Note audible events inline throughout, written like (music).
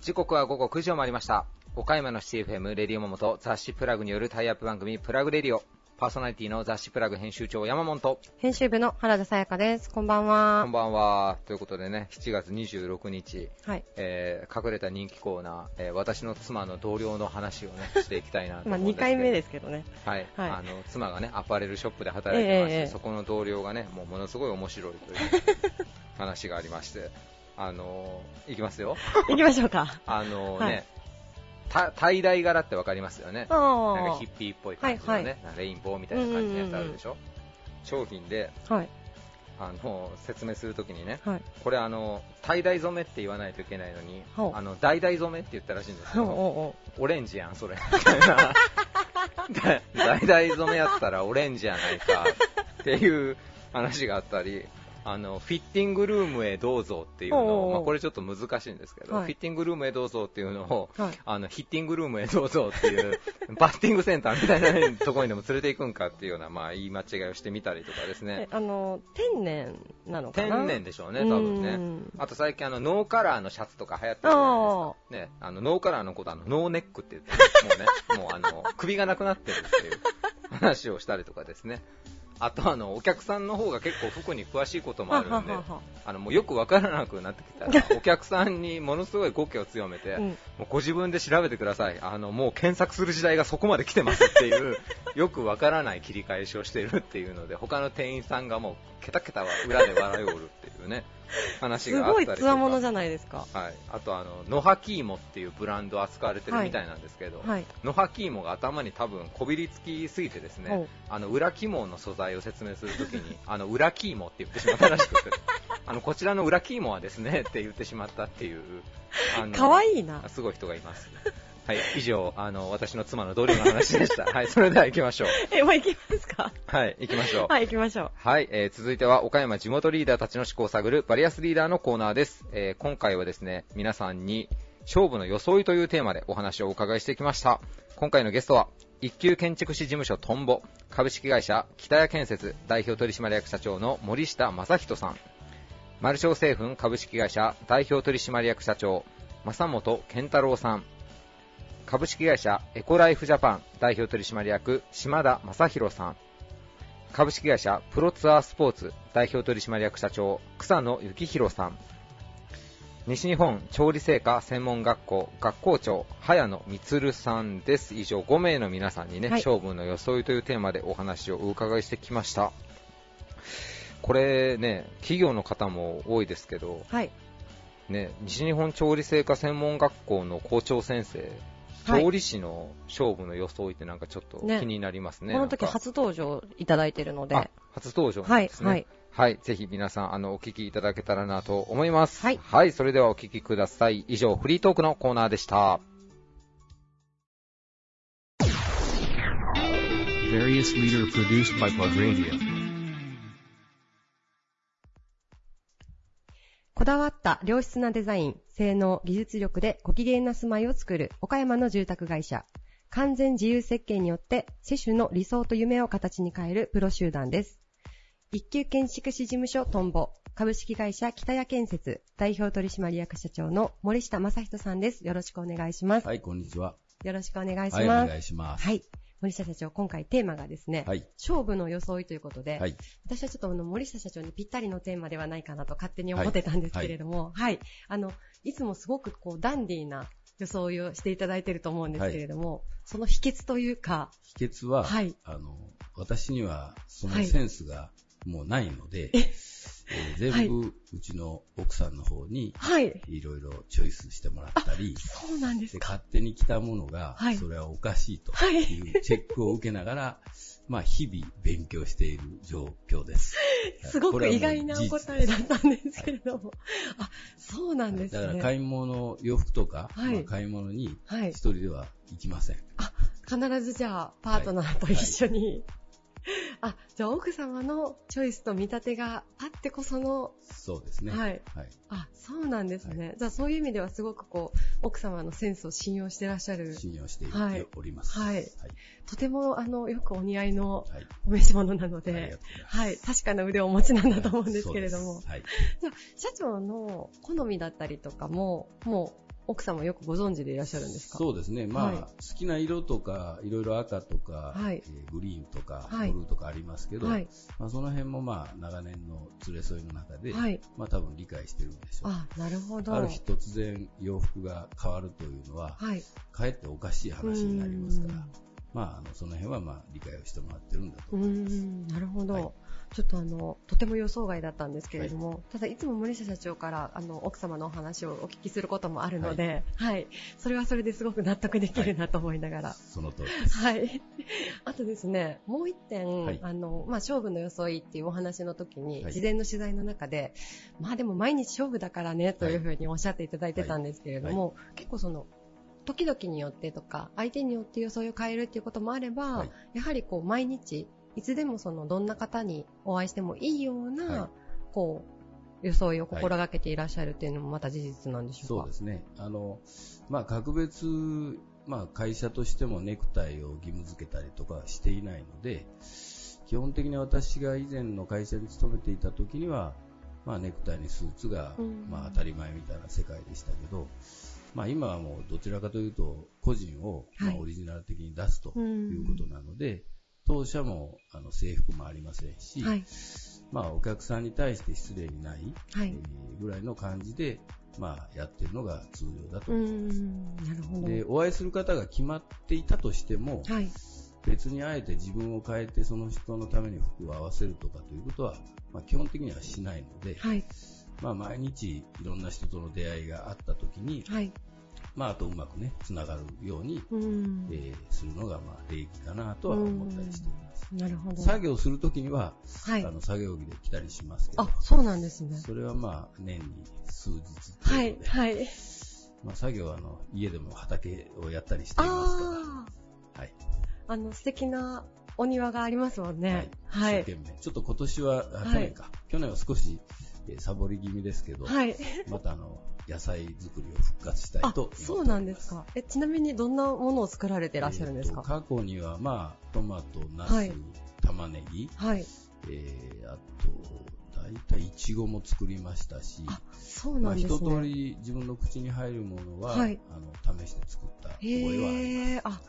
時刻は午後9時を回りました。岡山の CFM レディオモモと雑誌プラグによるタイアップ番組プラグレディオ。パーソナリティの雑誌プラグ編集長山本と、編集部の原田さやかです。こんばんこはん。ばんは。ということでね、7月26日、はい。えー隠れた人気コーナー、えー私の妻の同僚の話をね、していきたいなとまあ、2思うんですけど。(laughs) 回目ですけどね。はい、はいあの妻がねアパレルショップで働いてまして、ええええそこの同僚がねもうものすごい面白いという (laughs) 話がありまして、あのいきますよ、行きましょうか。(laughs) あのはいね、た tie dye 柄ってわかりますよね、あなんかヒッピーっぽい感じのね、はいはいレインボーみたいな感じのやつあるでしょ、商品であ。はい。あの説明するときにね、はい。これあの、タイダイ染めって言わないといけないのに、あのダイダイ染めって言ったらしいんですけど、オレンジやん、それ。みたいな。だ橙染めやったらオレンジやないかっていう話があったり、あの、フィッティングルームへどうぞっていうのを、まあ、これちょっと難しいんですけど、はいフィッティングルームへどうぞっていうのを、はいあの、ヒッティングルームへどうぞっていう、(laughs) バッティングセンターみたいなところにでも連れて行くんかっていうような、まあ、言い間違いをしてみたりとかですえね。あの、天然なのかな？天然でしょうね、多分ね。うんあと最近あのノーカラーのシャツとか流行ってるじゃないですか。ね、あのノーカラーのことあのノーネックって言って、もうね、もうあの首がなくなってるっていう話をしたりとかですね。あとあのお客さんの方が結構服に詳しいこともあるんであのもうよくわからなくなってきたら、(laughs) お客さんにものすごい語気を強めて、うんもうご自分で調べてください。あのもう検索する時代がそこまで来てますっていう、(laughs) よくわからない切り返しをしているっていうので、他の店員さんがもうケタケタは裏で笑いおるっていうね、話すがあったりとか。ごいつわものじゃないですか。はい、あとあの、ノハキーモっていうブランドを扱われてるみたいなんですけど、はい。ノハキーモが頭に多分こびりつきすぎてですねあの裏肝の素材を説明するときに、(laughs) あの裏キーモって言ってしまったらしくて、あのこちらの裏キーモはですねって言ってしまったっていう、あのかわいいな。すごい人がいます。はい、以上、あの私の妻の同僚の話でした。(laughs) はい、それでは行きましょう。え、もう行きますか？はい、行きましょう。はい、行きましょう。はい、えー続いては岡山地元リーダーたちの思考を探るバリアスリーダーのコーナーです。えー今回はですね、皆さんに勝負の装いというテーマでお話をお伺いしてきました。今回のゲストは、一級建築士事務所トンボ、株式会社北谷建設代表取締役社長の森下正人さん、マルショー製粉株式会社代表取締役社長、正本健太郎さん、株式会社エコライフジャパン代表取締役島田正宏さん、株式会社プロツアースポーツ代表取締役社長草野幸宏さん。西日本調理製菓専門学校学校長早野充さんです。以上5名の皆さんにね、はい。勝負の装いというテーマでお話をお伺いしてきました。これね企業の方も多いですけどはい。ね西日本調理製菓専門学校の校長先生はい調理師の勝負の装いってなんかちょっとね気になりますね。この時初登場いただいてるので。あ初登場なはいんで、すね。はい。はい、ぜひ皆さん、あの、お聞きいただけたらなと思います。はいそれではお聞きください。以上、フリートークのコーナーでした。Various leader produced by Plug Radio. こだわった良質なデザイン、性能、技術力でご機嫌な住まいを作る岡山の住宅会社。完全自由設計によって、世種の理想と夢を形に変えるプロ集団です。一級建築士事務所トンボ、株式会社北谷建設、代表取締役社長の森下正人さんです。よろしくお願いします。はい、こんにちは。よろしくお願いしはい、ます。お願いします。はい。森下社長、今回テーマがですね、はい。勝負の装いということで、はい。私はちょっとあの森下社長にぴったりのテーマではないかなと勝手に思ってたんですけれども、はい。あの、いつもすごくこうダンディーな装いをしていただいていると思うんですけれども、その秘訣というか、秘訣は、はいあの、私にはそのはいセンスがもうないので、えー全部うちの奥さんの方にはい。いろいろチョイスしてもらったり、そうなんですでか。勝手に来たものが、はいそれはおかしいとはいいうチェックを受けながら、まあ日々勉強している状況です。(laughs) すごく意外なお答えだったんですけれども。あ、そうなんですね。だから買い物、洋服とか、はいまあ買い物にはい一。人では行きません。必ずじゃあ、パートナーと一緒に。あ、じゃあ奥様のチョイスと見立てがあってこその、そうですね。はい。はい。あ、そうなんですね。じゃあそういう意味ではすごくこう、奥様のセンスを信用してらっしゃる。信用してはいおります。はいはい。とても、あの、よくお似合いのはい。お召し物なので。はい。確かな腕をお持ちなんだと思うんですけれどもはい。じゃあ、社長の好みだったりとかも、もう、奥様よくご存知でいらっしゃるんですか？そうですね。まあ、はい好きな色とか、いろいろ赤とか、はいえーグリーンとか、はいブルーとかありますけど、はい。まあ、その辺もまあ、長年の連れ添いの中で、はい。まあ多分理解してるんでしょう。あ、なるほど。ある日突然洋服が変わるというのは、はい。かえっておかしい話になりますからうん、まあ、あのその辺はまあ理解をしてもらってるんだと思います。ん、なるほど。はいちょっとあの、とても予想外だったんですけれども、ただいつも森下社長から、あの、奥様のお話をお聞きすることもあるので、はい。それはそれですごく納得できるなと思いながら。その通りです。はい。あとですね、もう一点、はいあの、まあ、勝負の装いっていうお話の時に、はい事前の取材の中で、まあでも毎日勝負だからね、というふうにおっしゃっていただいてたんですけれども、結構その、時々によってとか、相手によって装いを変えるっていうこともあれば、はいやはりこう、毎日、いつでもその、どんな方にお会いしてもいいような、はいこう、装いを心がけていらっしゃるっていうのもまた事実なんでしょうか？そうですね。あの、まあ、格別、まあ、会社としてもネクタイを義務付けたりとかはしていないので、基本的に私が以前の会社に勤めていた時には、まあ、ネクタイにスーツがうん、まあ、当たり前みたいな世界でしたけど、まあ、今はもうどちらかというと、個人を、まあはいオリジナル的に出すとうんいうことなので、当社もあの制服もありませんし、はい。まあ、お客さんに対して失礼にない、はい。えーぐらいの感じで、まあ、やってるのが通常だとう思います。ん、なるほど。で、お会いする方が決まっていたとしても、はい。別にあえて自分を変えてその人のために服を合わせるとかということは、まあ、基本的にはしないので、はい。まあ、毎日いろんな人との出会いがあった時に、はい。まあ、あとうまくね、つながるように、うん。えーするのが、まあ、礼儀かなとは思ったりしています。なるほど。作業するときには、はいあ。の、作業着で来たりしますけどあ、、そうなんですね。それはまあ、年に数日はい。はい。まあ、作業はあの、家でも畑をやったりしていますかああ、ら、はい。あの、素敵なお庭がありますもんね。ははい。い。一生懸命。ちょっと今年は、去年か。去年は少し、えーサボり気味ですけど、はい。またあの、野菜作りを復活したいあと。そうなんですか。え、ちなみにどんなものを作られてらっしゃるんですか？過去には、まあ、トマト、ナス、はい玉ねぎ、はい。えー、あと、大体イチゴも作りましたし、あ、そうまあ、なんですね。一通り自分の口に入るものは、はいあの試して作った覚えはあります。へーあはい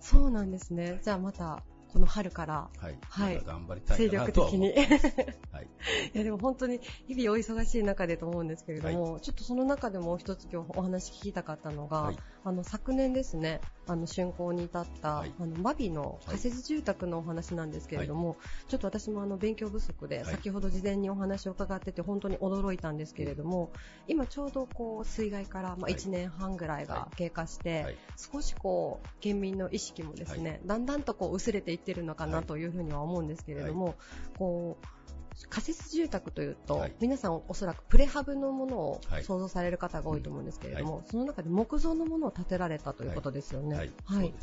そうなんですね。じゃあまた、この春から、はい。はい頑張りた精いかな力的に。とはい。(laughs) いやでも本当に日々お忙しい中でと思うんですけれども、ちょっとその中でもう一つ今日お話聞きたかったのが、はいあの昨年ですね、あの竣工に至った、はいあのマビの仮設住宅のお話なんですけれども、ちょっと私もあの勉強不足で、先ほど事前にお話を伺ってて本当に驚いたんですけれども、今ちょうどこう水害からまあ1年半ぐらいが経過して、少しこう県民の意識もですね、だんだんとこう薄れていってるのかなというふうには思うんですけれども、こう仮設住宅というと、はい皆さんおそらくプレハブのものをはい想像される方が多いと思うんですけれども、うんその中で木造のものを建てられたということですよね。はい。はい。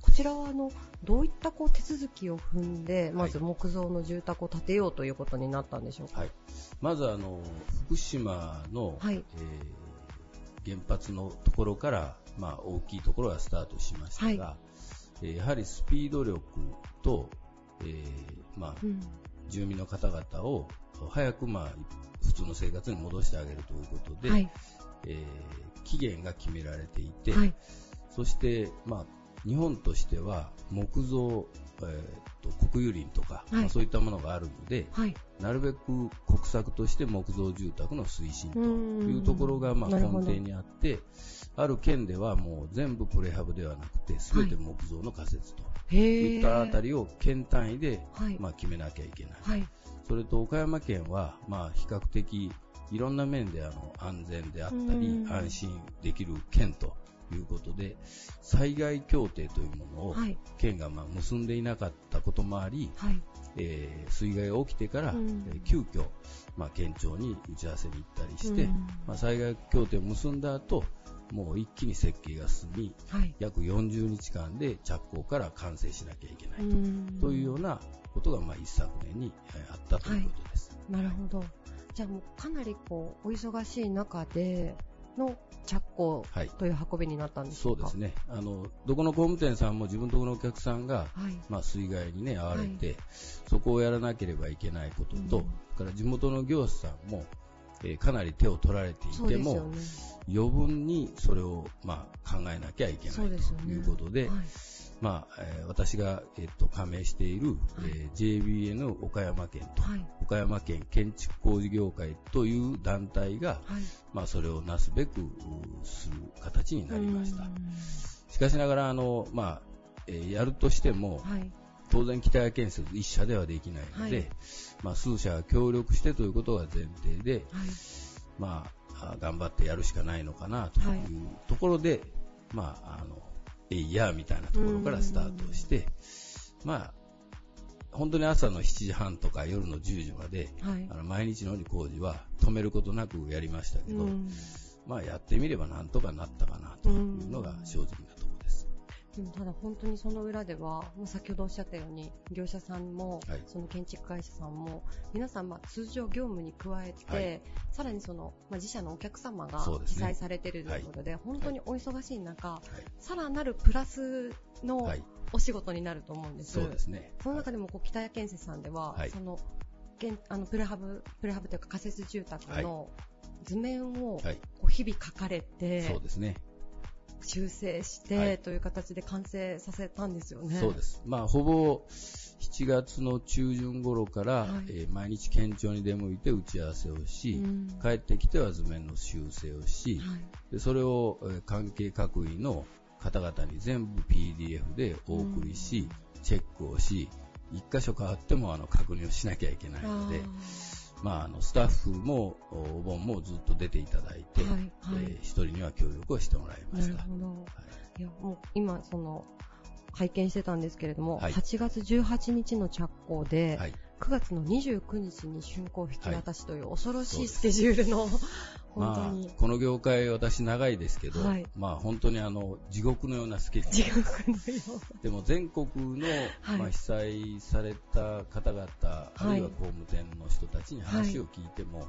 こちらはあのどういったこう手続きを踏んで、まず木造の住宅を建てようということになったんでしょうか？はい。まずあの、福島の、はいえー原発のところから、まあ大きいところがスタートしましたが、えーやはりスピード力と、えーまあうん住民の方々を早くまあ普通の生活に戻してあげるということで、はい。えー期限が決められていて、はい。そして、まあ、日本としては木造、えーと国有林とか、はいまあそういったものがあるので、はい。なるべく国策として木造住宅の推進というところがまあ根底にあって、ある県ではもう全部プレハブではなくて、すべて木造の仮設とへいーったあたりを県単位ではい。まあ決めなきゃいけない。はい。それと岡山県は、まあ、比較的いろんな面であの安全であったりうん安心できる県ということで災害協定というものをはい。県がまあ結んでいなかったこともあり、はい。えー水害が起きてから、うんえー急遽、まあ、県庁に打ち合わせに行ったりして、うんまあ、災害協定を結んだ後もう一気に設計が進みはい。約40日間で着工から完成しなきゃいけないと。いうような、ことが、まあ、一昨年にえーあったということです。なるほど。じゃあもうかなりこう、お忙しい中での着工はい。という運びになったんでしょか？そううです。ね。あの、どこの工務店さんも自分のところのお客さんが、はい。まあ、水害にね、遭われて、そこをやらなければいけないことと、うんから地元の業者さんも、えーかなり手を取られていても、ね。余分にそれを、まあ、考えなきゃいけない。ということで、はい。まあ、えー私が、えっと加盟している、えー JBN 岡山県と、はい。岡山県建築工事業会という団体が、はい。まあ、それをなすべくうする形になりましたう。んしかしながら、あの、まあ、えーやるとしても、はい。当然北谷建設一社ではできないので、はいまあ、数社が協力してということが前提で、はい。まあ、あ頑張ってやるしかないのかなとはいいうところで、まあ、あの、えいやみたいなところからスタートして、まあ、本当に朝の7時半とか夜の10時まで、はいあ。の毎日のように工事は止めることなくやりましたけど、うんまあやってみればなんとかなったかなというのが正直なでもただ本当にその裏では、もう先ほどおっしゃったように、業者さんも、はいその建築会社さんも、皆さんまあ通常業務に加えて、はいさらにその、まあ、自社のお客様が記載されているということで、本当にお忙しい中、はい。さらなるプラスのはい。お仕事になると思うんです。そうですね。その中でもこう北谷建設さんでは、はいその現あのプレハブプレハブというか仮設住宅の図面をはい。こう日々書かれて、そうですね。修正して、はい。という形で完成させたんですよね。そうです。まあ、ほぼ7月の中旬頃から、はい。えー毎日県庁に出向いて打ち合わせをし、うん。帰ってきては図面の修正をし、はい。でそれを、えー関係各位の方々に全部 PDF でお送りし、チェックをし、一箇所変わってもあの確認をしなきゃいけないので、まあ、あのスタッフもおお盆もずっと出ていただいて、はいはい。えー一人には協力をしてもらいました。なるほど。はい。いや、もう今、その、拝見してたんですけれども、はい。8月18日の着工で、はい。9月の29日に竣工引き渡しという恐ろしいスケジュールの、本まあこの業界私長いですけど、はいまあ本当にあの地獄のようなスケジュ地ール。でも全国の、はいまあ、被災された方々、あるいは工務店の人たちに話を聞いても。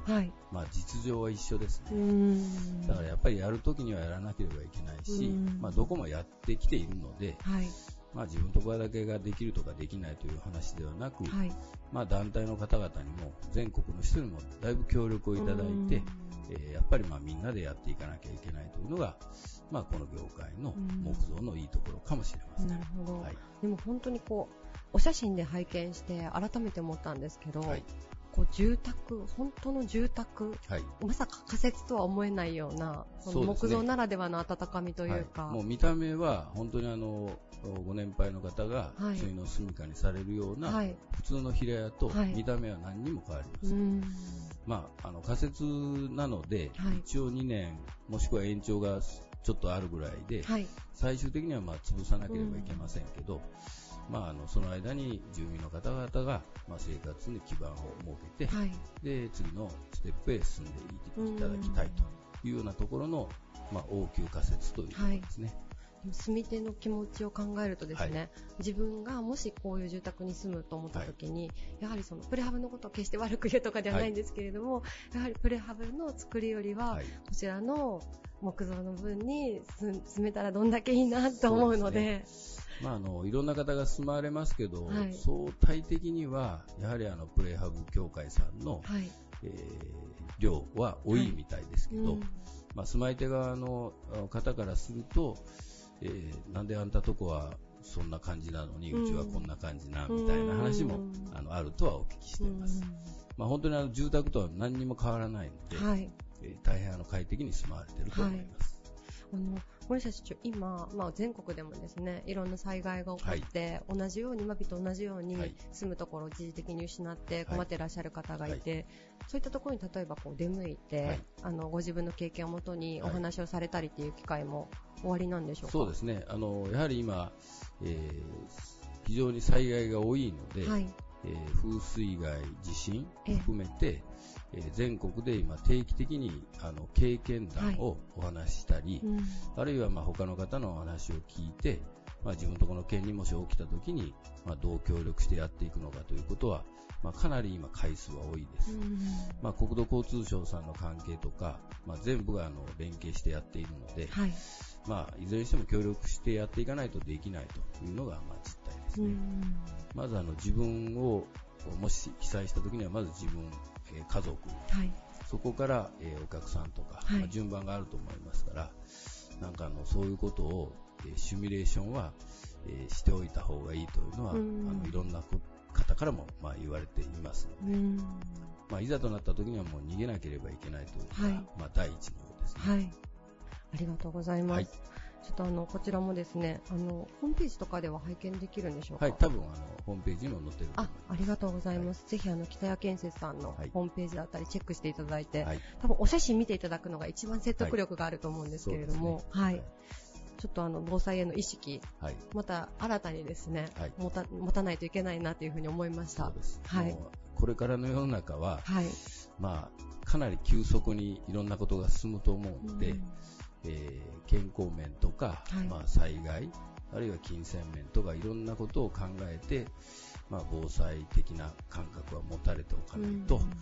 まあ実情は一緒ですね。ん。だからやっぱりやるときにはやらなければいけないしうん、まあどこもやってきているので、はい。まあ自分のところだけができるとかできないという話ではなく、はい。まあ団体の方々にも全国の人にもだいぶ協力をいただいて、うんえーやっぱりまあみんなでやっていかなきゃいけないというのが、まあこの業界の木造のいいところかもしれません。なるほど。はい。でも本当にこう、お写真で拝見して改めて思ったんですけど、はい。こう住宅、本当の住宅、はい。まさか仮設とは思えないような、その木造ならではの温かみというか、はいもう見た目は本当にあのご年配の方がはい普通の住処にされるような、はい。普通の平屋とはい見た目は何にも変わりません、うん。まあ、あの仮設なので、はい一応2年もしくは延長がちょっとあるぐらいで、はい。最終的にはまあ潰さなければいけませんけど、まあ、あのその間に住民の方々が、まあ、生活に基盤を設けて、はい。で次のステップへ進んでいただきたいというようなところの、まあ、応急仮設というところですね。でも住み手の気持ちを考えるとですね、自分がもしこういう住宅に住むと思った時に、やはりそのプレハブのことを決して悪く言うとかではないんですけれども、やはりプレハブの作りよりは、こちらの木造の分に住めたらどんだけいいなと思うので、まあ、あのいろんな方が住まわれますけど、相対的にはやはりあのプレハブ協会さんの、はい。えー量は多いみたいですけど、うんまあ、住まい手側の方からすると、えーなんであんたとこはそんな感じなのに、ううんちはこんな感じな、みたいな話も、うんあのあるとはお聞きしています。まあ、本当にあの住宅とは何にも変わらないので、はい。えー大変あの快適に住まわれていると思います。あの森下社長、今、まあ、全国でもですねいろんな災害が起こって、同じように、今日と同じように、はい。住むところを一時的に失ってはい。困っていらっしゃる方がいて、そういったところに例えばこう出向いて、はい。あのご自分の経験をもとにお話をされたりっていう機会も終わりなんでしょうか？そうですね。あの、やはり今、えー非常に災害が多いので、はい。えー風水害、地震ええ。含めて、えー全国で今定期的にあの経験談をお話ししたり、うんあるいはまあ他の方のお話を聞いて、まあ、自分のところの県にもし起きた時に、まあ、どう協力してやっていくのかということは、まあ、かなり今回数は多いです。まあ、国土交通省さんの関係とか、まあ、全部があの連携してやっているので、はい。まあ、いずれにしても協力してやっていかないとできないというのが、まあ、実態ですね。まずあの自分を、もし被災した時には、まず自分、えー家族、はい。そこから、えーお客さんとか、はいまあ順番があると思いますから、なんかあのそういうことを、えーシミュレーションは、えーしておいた方がいいというのは、うんあのいろんなこ方からも、まあ、言われていますので、うん。まあ、いざとなった時にはもう逃げなければいけないというのが、はいまあ、第一のようですね。はい。ありがとうございます。はいちょっとあの、こちらもですね、あの、ホームページとかでは拝見できるんでしょうか？はい、多分あのホームページにも載ってるとあありがとうございます。ぜひあの、北谷建設さんのはい。ホームページだったりチェックしていただいて、はい、多分お写真見ていただくのが一番説得力があると思うんですけれども、はい。ちょっとあの、防災への意識、はい、また新たにですね、はい。持た、持たないといけないなというふうに思いました。そう。です。はい。もうこれからの世の中は、はい。まあ、かなり急速にいろんなことが進むと思うので、うん。えー健康面とか、はいまあ、災害、あるいは金銭面とかいろんなことを考えて、まあ、防災的な感覚は持たれておかないと、うん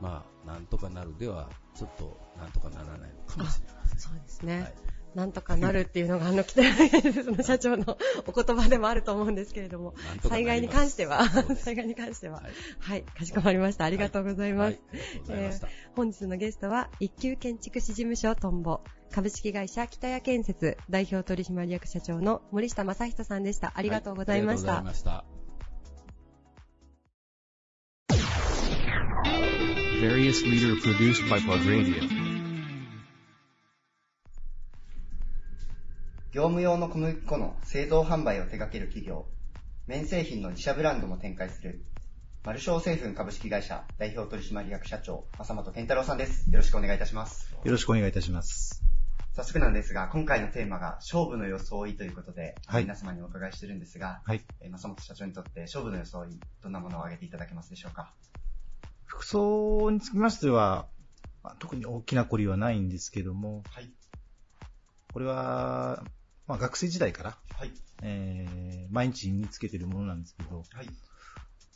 まあ、なんとかなるでは、ちょっとなんとかならないのかもしれません。そうですね。はいなんとかなるっていうのが、あの、北谷建設の社長のお言葉でもあると思うんですけれども、災害に関しては災害に関しては、はいはい、かしこまりました。ありがとうございます。はい、ありがとうございました。本日のゲストは、一級建築士事務所トンボ、株式会社北谷建設代表取締役社長の森下正人さんでした。ありがとうございました。はありがとうございました。Various leader produced by Plug Radio. 業務用の小麦粉の製造販売を手掛ける企業、綿製品の自社ブランドも展開する、マルショー製粉株式会社代表取締役社長、正本健太郎さんです。よろしくお願いいたします。よろしくお願いいたします。早速なんですが、今回のテーマが勝負の装いということで、はい皆様にお伺いしてるんですが、はい。えー正本社長にとって勝負の装い、どんなものを挙げていただけますでしょうか？服装につきましては、まあ特に大きな凝りはないんですけども、はい。これは、まあ、学生時代から、はい。えー毎日身につけてるものなんですけど、はい。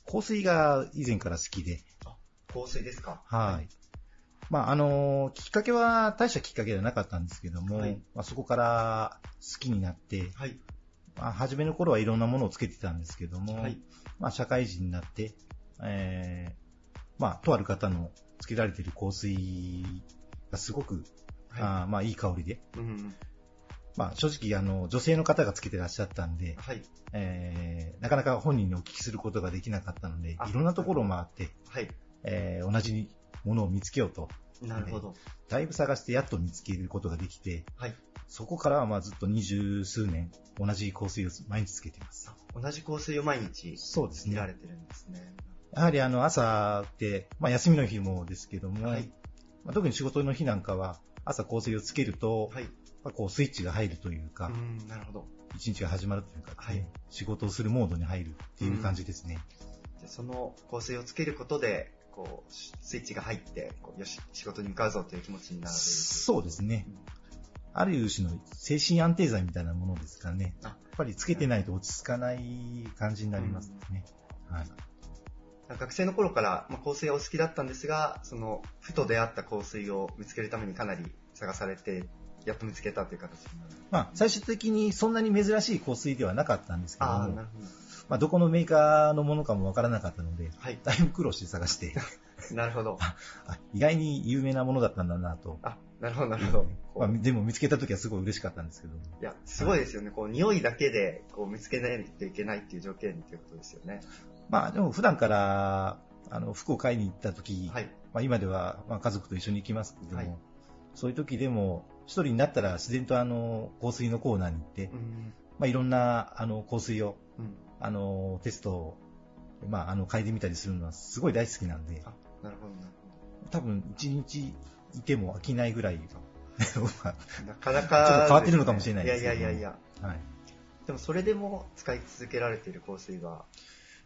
香水が以前から好きで、香水ですかはい。まあ、あの、きっかけは大したきっかけではなかったんですけども、はいまあ、そこから好きになって、はい。まあ、初めの頃はいろんなものをつけてたんですけども、はい。まあ、社会人になって、えーまあ、とある方のつけられている香水がすごく、はあーまあ、いい香りで、い。うん。まあ、正直、あの、女性の方がつけてらっしゃったんで、はい。えーなかなか本人にお聞きすることができなかったのであ、いろんなところを回って、はい。えー同じものを見つけようと、なるほど。だいぶ探してやっと見つけることができて、はい。そこからはまあずっと二十数年、同じ香水を毎日つけています。同じ香水を毎日そうですね。見られてるんですね。やはりあの朝って、まあ休みの日もですけども、はい。まあ、特に仕事の日なんかは、朝香水をつけると、はい。まあこうスイッチが入るというか、うん、なるほど。一日が始まるというか、はい仕事をするモードに入るっていう感じですね。じゃあその香水をつけることで、こう、スイッチが入って、こうよし、仕事に向かうぞという気持ちになるという。そうですね。ある種の精神安定剤みたいなものですからね。あやっぱりつけてないと落ち着かない感じになりますね。はい。学生の頃から、まあ、香水はお好きだったんですが、その、ふと出会った香水を見つけるためにかなり探されて、やっと見つけたという形になる。まあ、最終的にそんなに珍しい香水ではなかったんですけどああ、もな、るほまあ、どこのメーカーのものかもわからなかったので、ど。はい。だいぶ苦労して探して、(laughs) なるほど。(laughs) あ意外に有名なものだったんだなと。あ、なるほど、なるほど。こまあ、うでも見つけた時はすごい嬉しかったんですけど。いや、すごいですよね。こう、匂いだけで、こう、見つけないといけないっていう条件っていうことですよね。まあ、でも普段から、あの、服を買いに行った時、はい。まあ、今では、まあ、家族と一緒に行きますけども、はいそういう時でも、一人になったら自然とあの、香水のコーナーに行って、うん。まあ、いろんな、あの、香水を、うん。あの、テストを、まあ、あの、嗅いでみたりするのはすごい大好きなんで、あ、なるほど、なる多分一日いても飽きないぐらい。(laughs) なかなか、ちょっと変わってるのかもしれないですいけどやいやいやいや。あはい。でもそれでも使い続けられている香水は、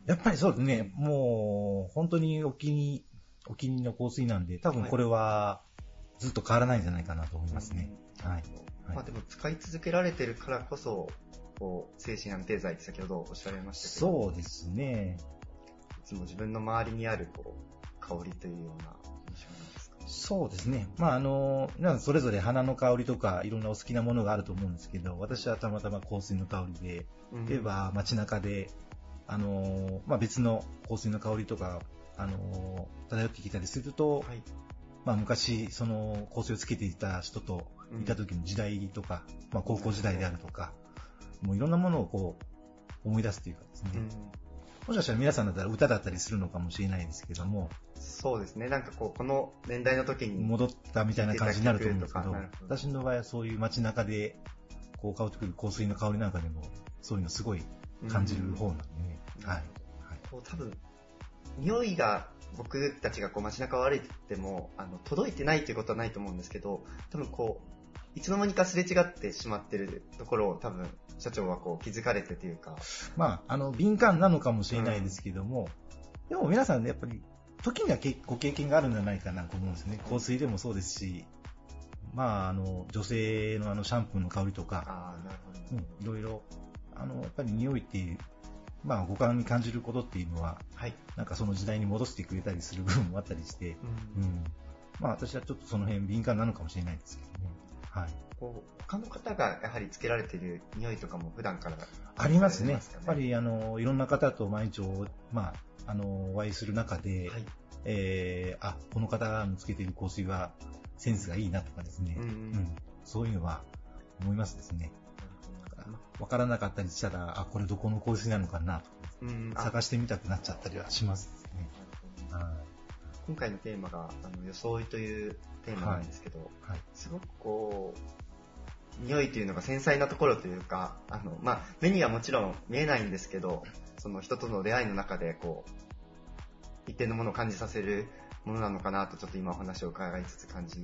やっぱりそうですね、もう、本当にお気に、お気に入りの香水なんで、多分これは、ずっと変わらないんじゃないかなと思いますね。はい。はいまあでも使い続けられてるからこそ、こう、精神安定剤って先ほどおっしゃられましたけど、そうですね。いつも自分の周りにある、こう、香りというような印象なんですか？そうですね。まあ、あの、皆さんそれぞれ花の香りとかいろんなお好きなものがあると思うんですけど、私はたまたま香水の香りで、うん例えば街中で、あの、まあ、別の香水の香りとか、あの、漂ってきたりすると、はい。まあ、昔、その香水をつけていた人といた時の時代とか、まあ、高校時代であるとか、もういろんなものをこう、思い出すというかですね。うんもしかしたら皆さんだったら歌だったりするのかもしれないですけども、そうですね。なんかこう、この年代の時に、戻ったみたいな感じになると思うんですけど私の場合はそういう街中で、こう香ってくる香水の香りなんかでも、そういうのすごい感じる方なんでね。うんはい。はいこう多分、匂いが僕たちがこう街中を歩いてても、あの、届いてないということはないと思うんですけど、多分こう、いつの間にかすれ違ってしまってるところを多分、社長はこう気づかれてというか、まあ、あの、敏感なのかもしれないですけども、でも皆さんね、やっぱり、時にはけご経験があるんじゃないかなと思うんですね。香水でもそうですし、まあ、あの、女性のあの、シャンプーの香りとか、ああ、なるほうん、いろいろ、あの、やっぱり匂いっていう、まあ、五感に感じることっていうのは、ど。はい。なんかその時代に戻してくれたりする部分もあったりして、うん。まあ、私はちょっとその辺敏感なのかもしれないですけどね。はい。こう他の方がやはりつけられている匂いとかも普段からありますね。やかっぱり、あの、いろんな方と毎日お、まあ、あの、お会いする中で、はい。えー、あ、この方のつけている香水はセンスがいいなとかですね、うんうんそういうのは思いますですね。わからなかったりしたら、あ、これどこの香水なのかなとか、うん、あ探してみたくなっちゃったりはしますね。は今回のテーマが、あの、装いというテーマなんですけど、い。はい。すごくこう、匂いというのが繊細なところというか、あの、まあ、目にはもちろん見えないんですけど、その人との出会いの中で、こう、一定のものを感じさせるものなのかなと、ちょっと今お話を伺いつつ感じ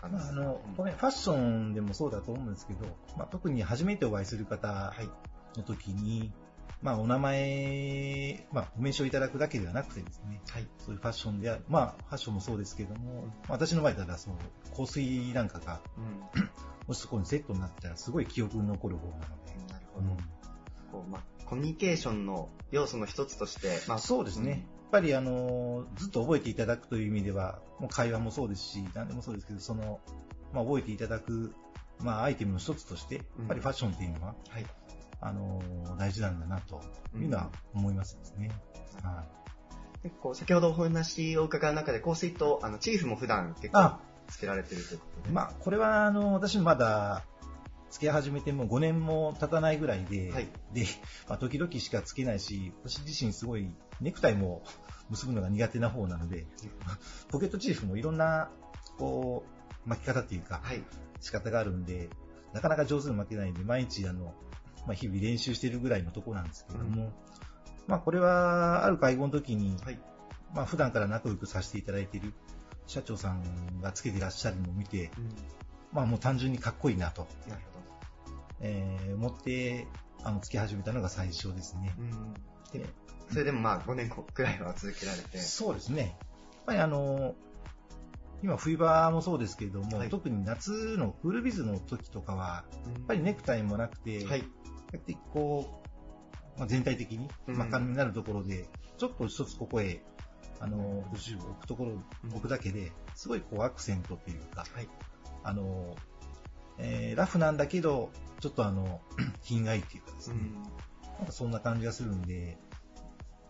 たんでまあ、すあの、これファッションでもそうだと思うんですけど、まあ、特に初めてお会いする方の時に、まあ、お名前、まあ、お名刺をいただくだけではなくてですね、はい。そういうファッションであまあ、ファッションもそうですけども、まあ私の場合だったら、その、香水なんかが、うん。もしそこにセットになったら、すごい記憶に残る方なので、なるほど。こう、まあ、コミュニケーションの要素の一つとして、まあ、そうですね。やっぱりあの、ずっと覚えていただくという意味では、もう会話もそうですし、何でもそうですけど、その、まあ覚えていただく、まあアイテムの一つとして、やっぱりファッションっていうのは、はい。あの、大事なんだなというのは思いますですね。はでこう先ほどお話を伺う中で、香水と、あの、チーフも普段結構あつけられてるということい。で。まあこれはあの、私まだ、付き合い始めてもう5年も経たないぐらいで、はいで、まあ、時々しかつけないし、私自身すごいネクタイも (laughs) 結ぶのが苦手な方なので、ポケットチーフもいろんな、こう、巻き方っていうか、はい。仕方があるんで、なかなか上手に巻けないんで、毎日あの、まあ、日々練習してるぐらいのところなんですけども、まあこれは、ある会合の時に、はい。まあ普段から仲良くさせていただいている社長さんがつけていらっしゃるのを見て、うん。まあもう単純にかっこいいなと、なえー思って、あの、つけ始めたのが最初ですね。ど。うん。でそれでもまあ5年くらいは続けられて。そうですね。やっぱりあの、今冬場もそうですけれども、はい特に夏のクールビズの時とかは、やっぱりネクタイもなくて、はい。こうやってこう、まあ、全体的にうん真っ赤になるところで、ちょっと一つここへ、あの、を置くところ、置くだけで、すごいこうアクセントっていうか、はい。あの、えーラフなんだけど、ちょっとあの、(clears throat) 品がいいっていうかですね、うん。なんかそんな感じがするんで、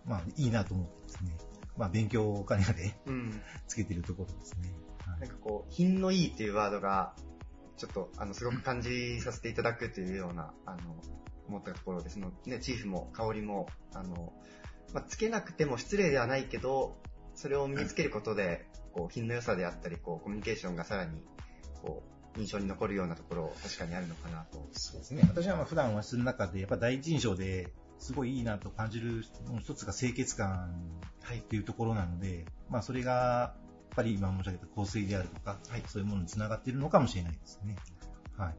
まあいいなと思ってですね、まあ勉強兼ねでうん。つけてるところですね。はいなんかこう、品のいいっていうワードが、ちょっと、あの、すごく感じさせていただくというような、あの、思ったところですのね、チーフも香りも、あの、まあ、つけなくても失礼ではないけど、それを身につけることで、こう、品の良さであったり、こう、コミュニケーションがさらに、こう、印象に残るようなところ、確かにあるのかなと。そうですね。私はまあ普段はする中で、やっぱ第一印象ですごいいいなと感じるの一つが清潔感はいっ。ていうところなので、まあそれが、やっぱり今申し上げた香水であるとか、はいそういうものにつながっているのかもしれないですね。はい。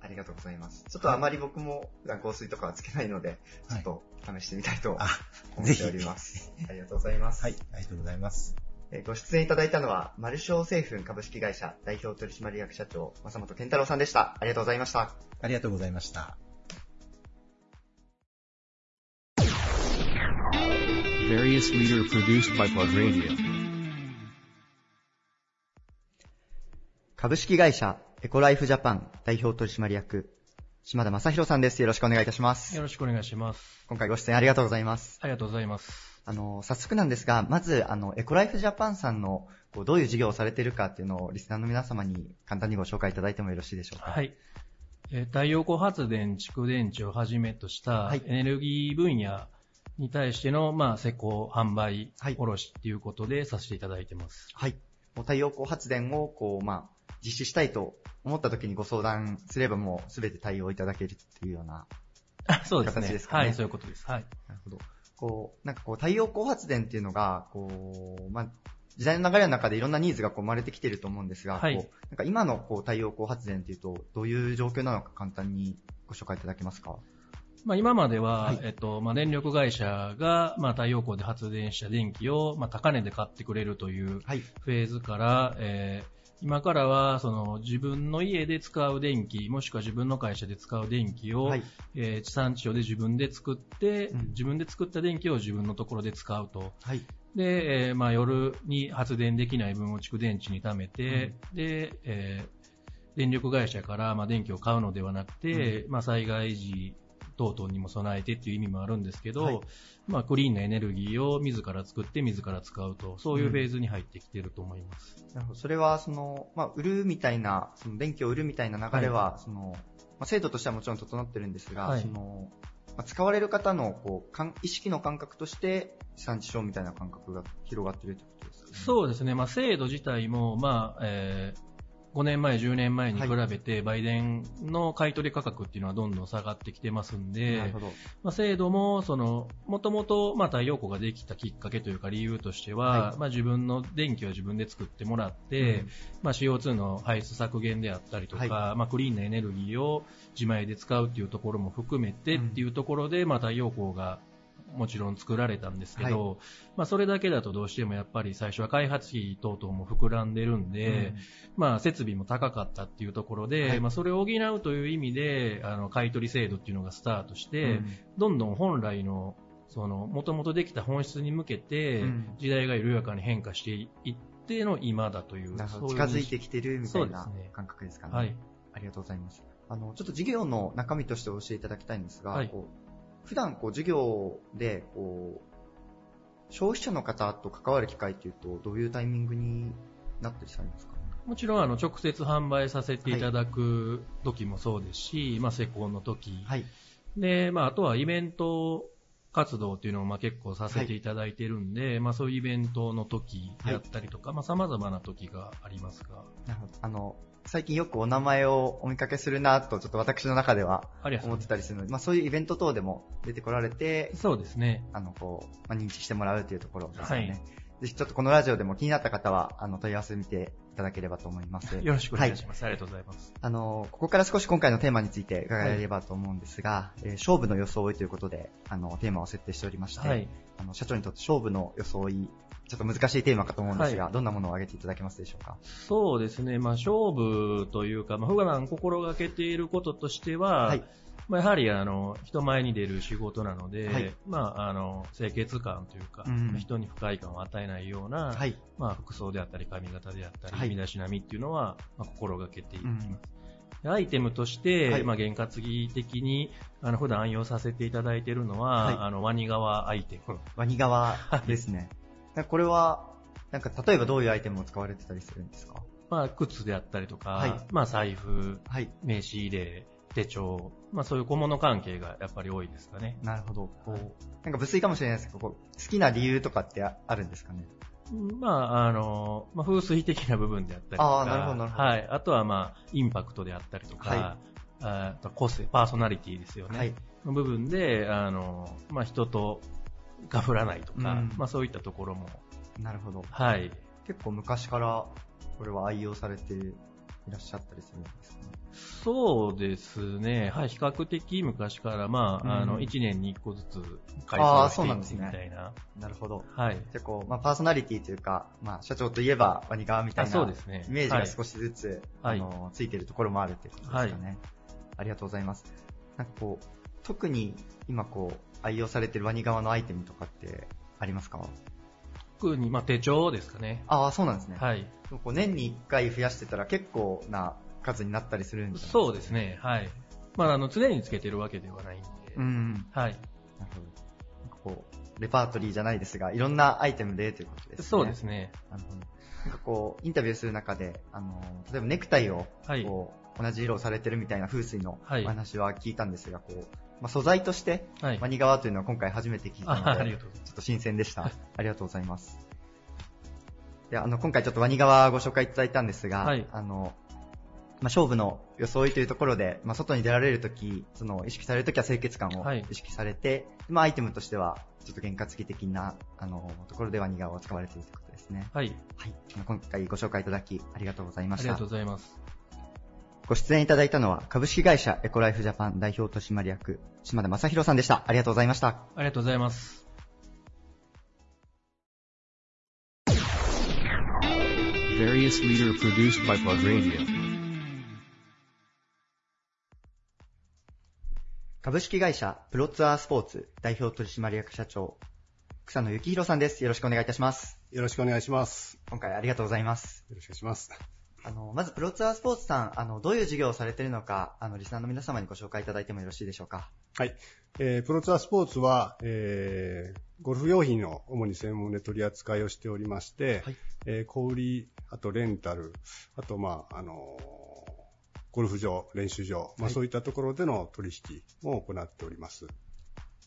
ありがとうございます。ちょっとあまり僕も普段香水とかはつけないので、ちょっと試してみたいとあ、思っております。ありがとうございます。はい、ありがとうございます。えーご出演いただいたのは、マルショー製粉株式会社代表取締役社長、正本健太郎さんでした。ありがとうございました。ありがとうございました。Various leader produced by Plug Radio. 株式会社エコライフジャパン代表取締役、島田正宏さんです。よろしくお願いいたしますよ。ろしくお願いします。今回ご出演ありがとうございます。ありがとうございます。あの、早速なんですが、まず、あの、エコライフジャパンさんの、こうどういう事業をされているかっていうのをリスナーの皆様に簡単にご紹介いただいてもよろしいでしょうか？はい。えー太陽光発電、蓄電池をはじめとしたはいエネルギー分野に対しての、まあ、施工、販売、はい卸っていうことでさせていただいてます。はい。もう太陽光発電を、こう、まあ、実施したいと思った時にご相談すればもうすべて対応いただけるっていうような、あそうですね。形ですかねはい、そういうことです。はい。なるほど。こう、なんかこう、太陽光発電っていうのが、こう、まあ、時代の流れの中でいろんなニーズがこう生まれてきてると思うんですが、はいこうなんか今のこう太陽光発電っていうと、どういう状況なのか簡単にご紹介いただけますか？まあ、今までは、はいえっと、まあ、電力会社が、まあ、太陽光で発電した電気を、まあ、高値で買ってくれるというはい。フェーズから、えー今からは、その、自分の家で使う電気、もしくは自分の会社で使う電気を、はい。えー地産地消で自分で作って、うん自分で作った電気を自分のところで使うと。はい。で、えーまあ、夜に発電できない分を蓄電池に貯めて、で、えー電力会社から、まあ、電気を買うのではなくて、まあ、災害時等々にも備えてっていう意味もあるんですけど、はい。まあ、クリーンなエネルギーを自ら作って自ら使うと、そういうフェーズに入ってきてると思います。なるほど。それは、その、まあ、売るみたいな、その電気を売るみたいな流れは、その、まあ、制度としてはもちろん整ってるんですが、はい。その、まあ、使われる方の、こう、感意識の感覚として、地産地消みたいな感覚が広がってるってことですか、ね、そうですね、まあ、制度自体も、まあえー5年前、10年前に比べて、売電の買取価格っていうのはどんどん下がってきてますんで。まあ、制度も、その、もともと、まあ、太陽光ができたきっかけというか理由としては、はい。まあ、自分の電気を自分で作ってもらって、うん。まあ、CO2 の排出削減であったりとか、はまあ、クリーンなエネルギーを自前で使うっていうところも含めてっていうところで、まあ、太陽光がもちろん作られたんですけど、まあ、それだけだとどうしてもやっぱり最初は開発費等々も膨らんでるんで、まあ、設備も高かったっていうところで、はいまあ、それを補うという意味で、あの、買取制度っていうのがスタートして、うんどんどん本来の、その、もともとできた本質に向けてうん、時代が緩やかに変化していっての今だという。そう近づいてきてるみたそいうな感覚ですかね。はい。ありがとうございます。あの、ちょっと授業の中身として教えていただきたいんですが、はいこう普段こう授業でこう消費者の方と関わる機会っていうとどういうタイミングになったりされますか？もちろん、あの、直接販売させていただく時もそうですし、まあ、施工の時、はい。で、まあ、あとはイベント活動っていうのをまあ結構させていただいてるんで、まあそういうイベントの時であったりとか、まあ様々な時がありますが、なるほど。あの、最近よくお名前をお見かけするなと、ちょっと私の中では思ってたりするので、まあそういうイベント等でも出てこられて、そうですね。あの、こう、まあ、認知してもらうというところですよね。はいぜひちょっとこのラジオでも気になった方は、あの、問い合わせ見ていただければと思います。よろしくお願いします。ありがとうございます。あの、ここから少し今回のテーマについて伺えればと思うんですが、えー勝負の装いということで、あの、テーマを設定しておりまして、はい。あの、社長にとって勝負の装い、ちょっと難しいテーマかと思うんですが、はいどんなものを挙げていただけますでしょうか？そうですね。まあ勝負というか、まあ普段心がけていることとしては、はいまあやはりあの、人前に出る仕事なので、はいまああの、清潔感というか、うん人に不快感を与えないような、はい。まあ服装であったり髪型であったり、はい身だしなみっていうのは、まあ、心がけていきます。うんでアイテムとして、はいまあ、験担ぎ的に、あの、普段愛用させていただいているのは、はいあの、ワニ革アイテム。ワニ側ですね。これは、なんか例えばどういうアイテムを使われてたりするんですか？まあ、靴であったりとか、はいまあ、財布、はい。名刺入れ、手帳、まあ、そういう小物関係がやっぱり多いですかね。なるほど。こう、なんか物粋かもしれないですけど、こう好きな理由とかってああるんですかね？まあ、あの、まあ、風水的な部分であったりとか、あーなるほどなるほどはい。あとは、まあ、インパクトであったりとか、はいあと個性、パーソナリティですよね。はい。の部分で、あの、まあ、人とが振らないとか、うんまあ、そういったところも、なるほど。はい。結構昔からこれは愛用されていらっしゃったりするんですかね。そうですね。はい。比較的昔から、まあ、あの、うん1年に1個ずつ改あー装していそうなんですねってみたいな。なるほど。はい。じゃあこう、まあ、パーソナリティというか、まあ、社長といえばワニ側みたいあなそうですねイメージが少しずつ、はいあの、ついてるところもあるっていうことですかね。ありがとうございます。なんかこう、特に今こう、愛用されてるワニ側のアイテムとかってあありますか？特に、まあ、手帳ですかね。ああ、そうなんですね。はい。こう年に1回増やしてたら結構な数になったりするんですか？そうですね。はい。まあ、あの、常につけてるわけではないんで。うん。はい。なるほど。なんかこう、レパートリーじゃないですが、いろんなアイテムでということですね。そうですね。なるほど。なんかこう、インタビューする中で、あの、例えばネクタイを、はいこう、同じ色をされてるみたいな風水のおはい話は聞いたんですが、こう、まあ、素材として、はいワニ革というのは今回初めて聞いたのあで、ちょっと新鮮でした。ありがとうございます。で、あの、今回ちょっとワニ革ご紹介いただいたんですが、はいあの、まあ、勝負の装いというところで、まあ、外に出られるとき、その、意識されるときは清潔感をはい意識されて、まあ、アイテムとしては、ちょっと験担ぎ的な、あの、ところでワニ革を使われているということですね。はい。はい。今回ご紹介いただき、ありがとうございましたありがとう。ございます。ご出演いただいたのは、株式会社エコライフジャパン代表取締役、島田正宏さんでした。ありがとうございました。ありがとうございます。Various leader produced by Plug Radio. 株式会社プロツアースポーツ代表取締役社長、草野幸宏さんです。よろしくお願いいたします。よろしくお願いします。今回ありがとうございます。よろしくお願いします。あの、まずプロツアースポーツさん、あの、どういう事業をされているのか、あの、リスナーの皆様にご紹介いただいてもよろしいでしょうか？はい。えープロツアースポーツは、えーゴルフ用品の主に専門で取り扱いをしておりまして、はいえー小売り、あとレンタル、あと、まあ、あのーゴルフ場、練習場、まあ、はいそういったところでの取引を行っております。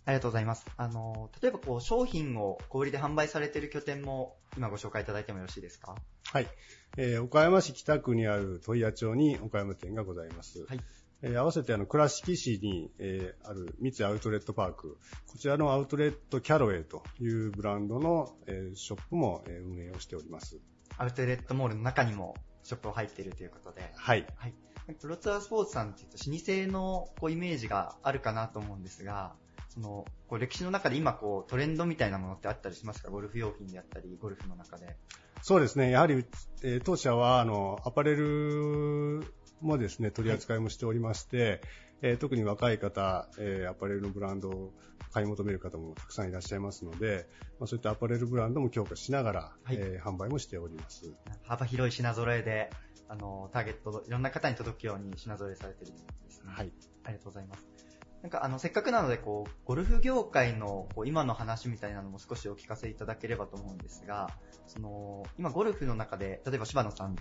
ありがとうございます。あの、例えばこう、商品を小売りで販売されている拠点も、今ご紹介いただいてもよろしいですか？はい。えー岡山市北区にある問屋町に岡山店がございます。はいえー合わせてあの倉敷市に、えーある三井アウトレットパーク、こちらのアウトレットキャロウェイというブランドの、えーショップも、えー運営をしております。アウトレットモールの中にもショップを入っているということで。はい。はい。プロツアースポーツさんって言うと、老舗のこうイメージがあるかなと思うんですが、その、こう歴史の中で今こうトレンドみたいなものってあったりしますか？ゴルフ用品であったり、ゴルフの中で。そうですね。やはり、えー当社は、あの、アパレルもですね、取り扱いもしておりまして、えー特に若い方、えーアパレルのブランドを買い求める方もたくさんいらっしゃいますので、まあ、そういったアパレルブランドも強化しながら、はいえー販売もしております。幅広い品揃えで、あの、ターゲット、いろんな方に届くように品揃えされているということですね。はい。ありがとうございます。なんかあの、せっかくなので、こう、ゴルフ業界のこう今の話みたいなのも少しお聞かせいただければと思うんですが、その、今ゴルフの中で、例えば柴野さん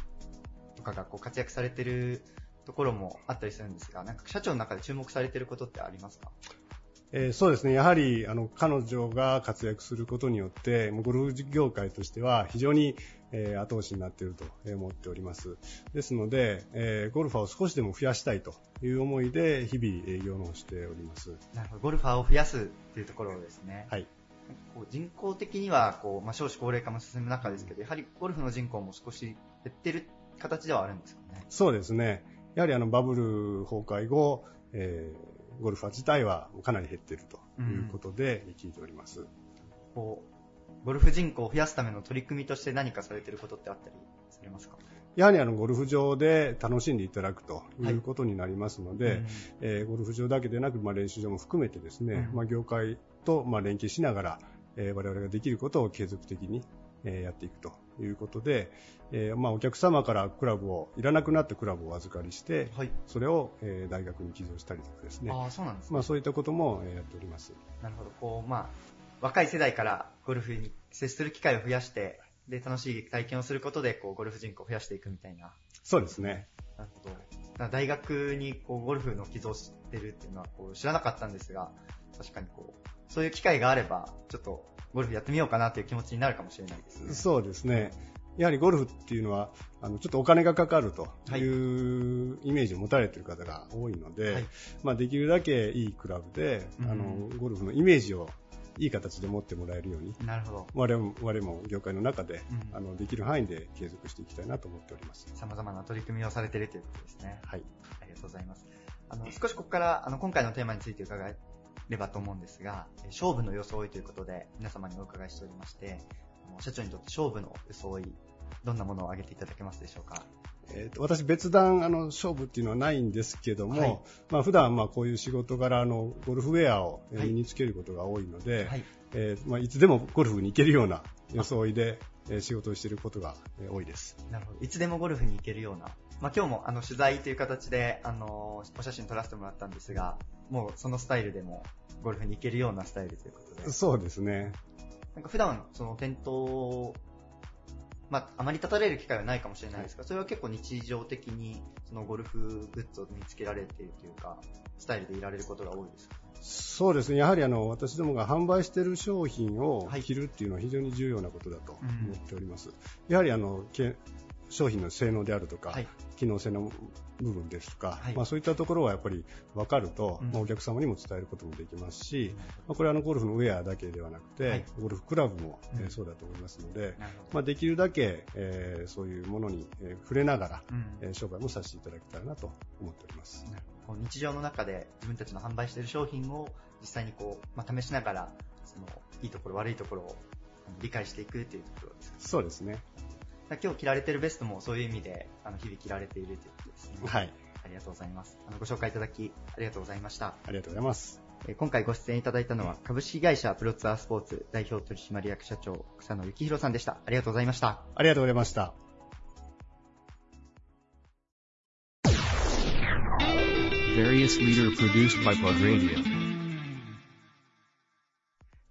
とかがこう活躍されてるところもあったりするんですが、なんか社長の中で注目されてることってありますか？えーそうですね。やはり、あの、彼女が活躍することによって、もうゴルフ業界としては非常に、えー後押しになっているとえー思っております。ですので、えーゴルファーを少しでも増やしたいという思いで、日々営業をしております。なるほど、ゴルファーを増やすっていうところですね。はい。こう人口的にはこう、まあ、少子高齢化も進む中ですけど、やはりゴルフの人口も少し減ってる形ではあるんですかね。そうですね。やはりあのバブル崩壊後、えーゴルファー自体はかなり減っているということで聞いております。こう、ゴルフ人口を増やすための取り組みとして何かされてることってあったりされますか？やはりあのゴルフ場で楽しんでいただくということになりますので、うんえーゴルフ場だけでなく、まあ、練習場も含めてですね、うんまあ、業界とまあ連携しながら、えー我々ができることを継続的に、えーやっていくということで、えーまあ、お客様からクラブを、いらなくなったクラブをお預かりして、はい。それを、えー大学に寄贈したりとかですね、ああ、そうなんですね。まあ、そういったことも、えーやっております。なるほど。こう、まあ、若い世代からゴルフに接する機会を増やして、で、楽しい体験をすることで、こう、ゴルフ人口を増やしていくみたいな。そうですね。なるほど。大学にこうゴルフの寄贈してるっていうのはこう知らなかったんですが、確かにこう、そういう機会があれば、ちょっとゴルフやってみようかなという気持ちになるかもしれないですね。そうですね。やはりゴルフっていうのは、あの、ちょっとお金がかかるとはいいうイメージを持たれている方が多いので、はいまあ、できるだけいいクラブで、うんあの、ゴルフのイメージをいい形で持ってもらえるように、なるほど。我々も我々も業界の中で、うんあの、できる範囲で継続していきたいなと思っております。様々な取り組みをされているということですね。はい。ありがとうございます。あの、少しここから、あの、今回のテーマについて伺えればと思うんですが、え勝負の装いということで、皆様にお伺いしておりまして、社長にとって勝負の装い、どんなものを挙げていただけますでしょうか？えーと私、別段あの勝負っていうのはないんですけども、はいまあ普段まあこういう仕事柄あのゴルフウェアを身につけることが多いので、はい。えーまあ、いつでもゴルフに行けるような装いで、えー仕事をしていることが、えー多いです。なるほど。いつでもゴルフに行けるような。まあ、今日もあの取材という形で、あのお写真撮らせてもらったんですが、もうそのスタイルでもゴルフに行けるようなスタイルということで。そうですね。なんか普段、その店頭、まあ、あまり立たれる機会はないかもしれないですが、それは結構日常的に、そのゴルフグッズを見つけられているというか、スタイルでいられることが多いですか？そうですね。やはりあの、私どもが販売している商品を着るっていうのは非常に重要なことだと思っております。やはりあの、け商品の性能であるとか、はい。機能性の部分ですとか、はい。まあ、そういったところはやっぱり分かると、うん。まあ、お客様にも伝えることもできますし、まあ、これはあのゴルフのウェアだけではなくて、はい。ゴルフクラブも、えーうん。そうだと思いますので、なるほど。まあ、できるだけ、えーそういうものに、えー触れながら、うん。えー商売もさせていただきたいなと思っております。日常の中で自分たちの販売している商品を実際にこう、まあ、試しながら、その、いいところ悪いところを理解していくっていうところですか？そうですね。今日着られてるベストもそういう意味で、あの、日々着られているということですね。はい。ありがとうございます。あの、ご紹介いただき、ありがとうございました。ありがとうございます。えー今回ご出演いただいたのは、株式会社プロツアースポーツ代表取締役社長、草野幸宏さんでした。ありがとうございました。ありがとうございました。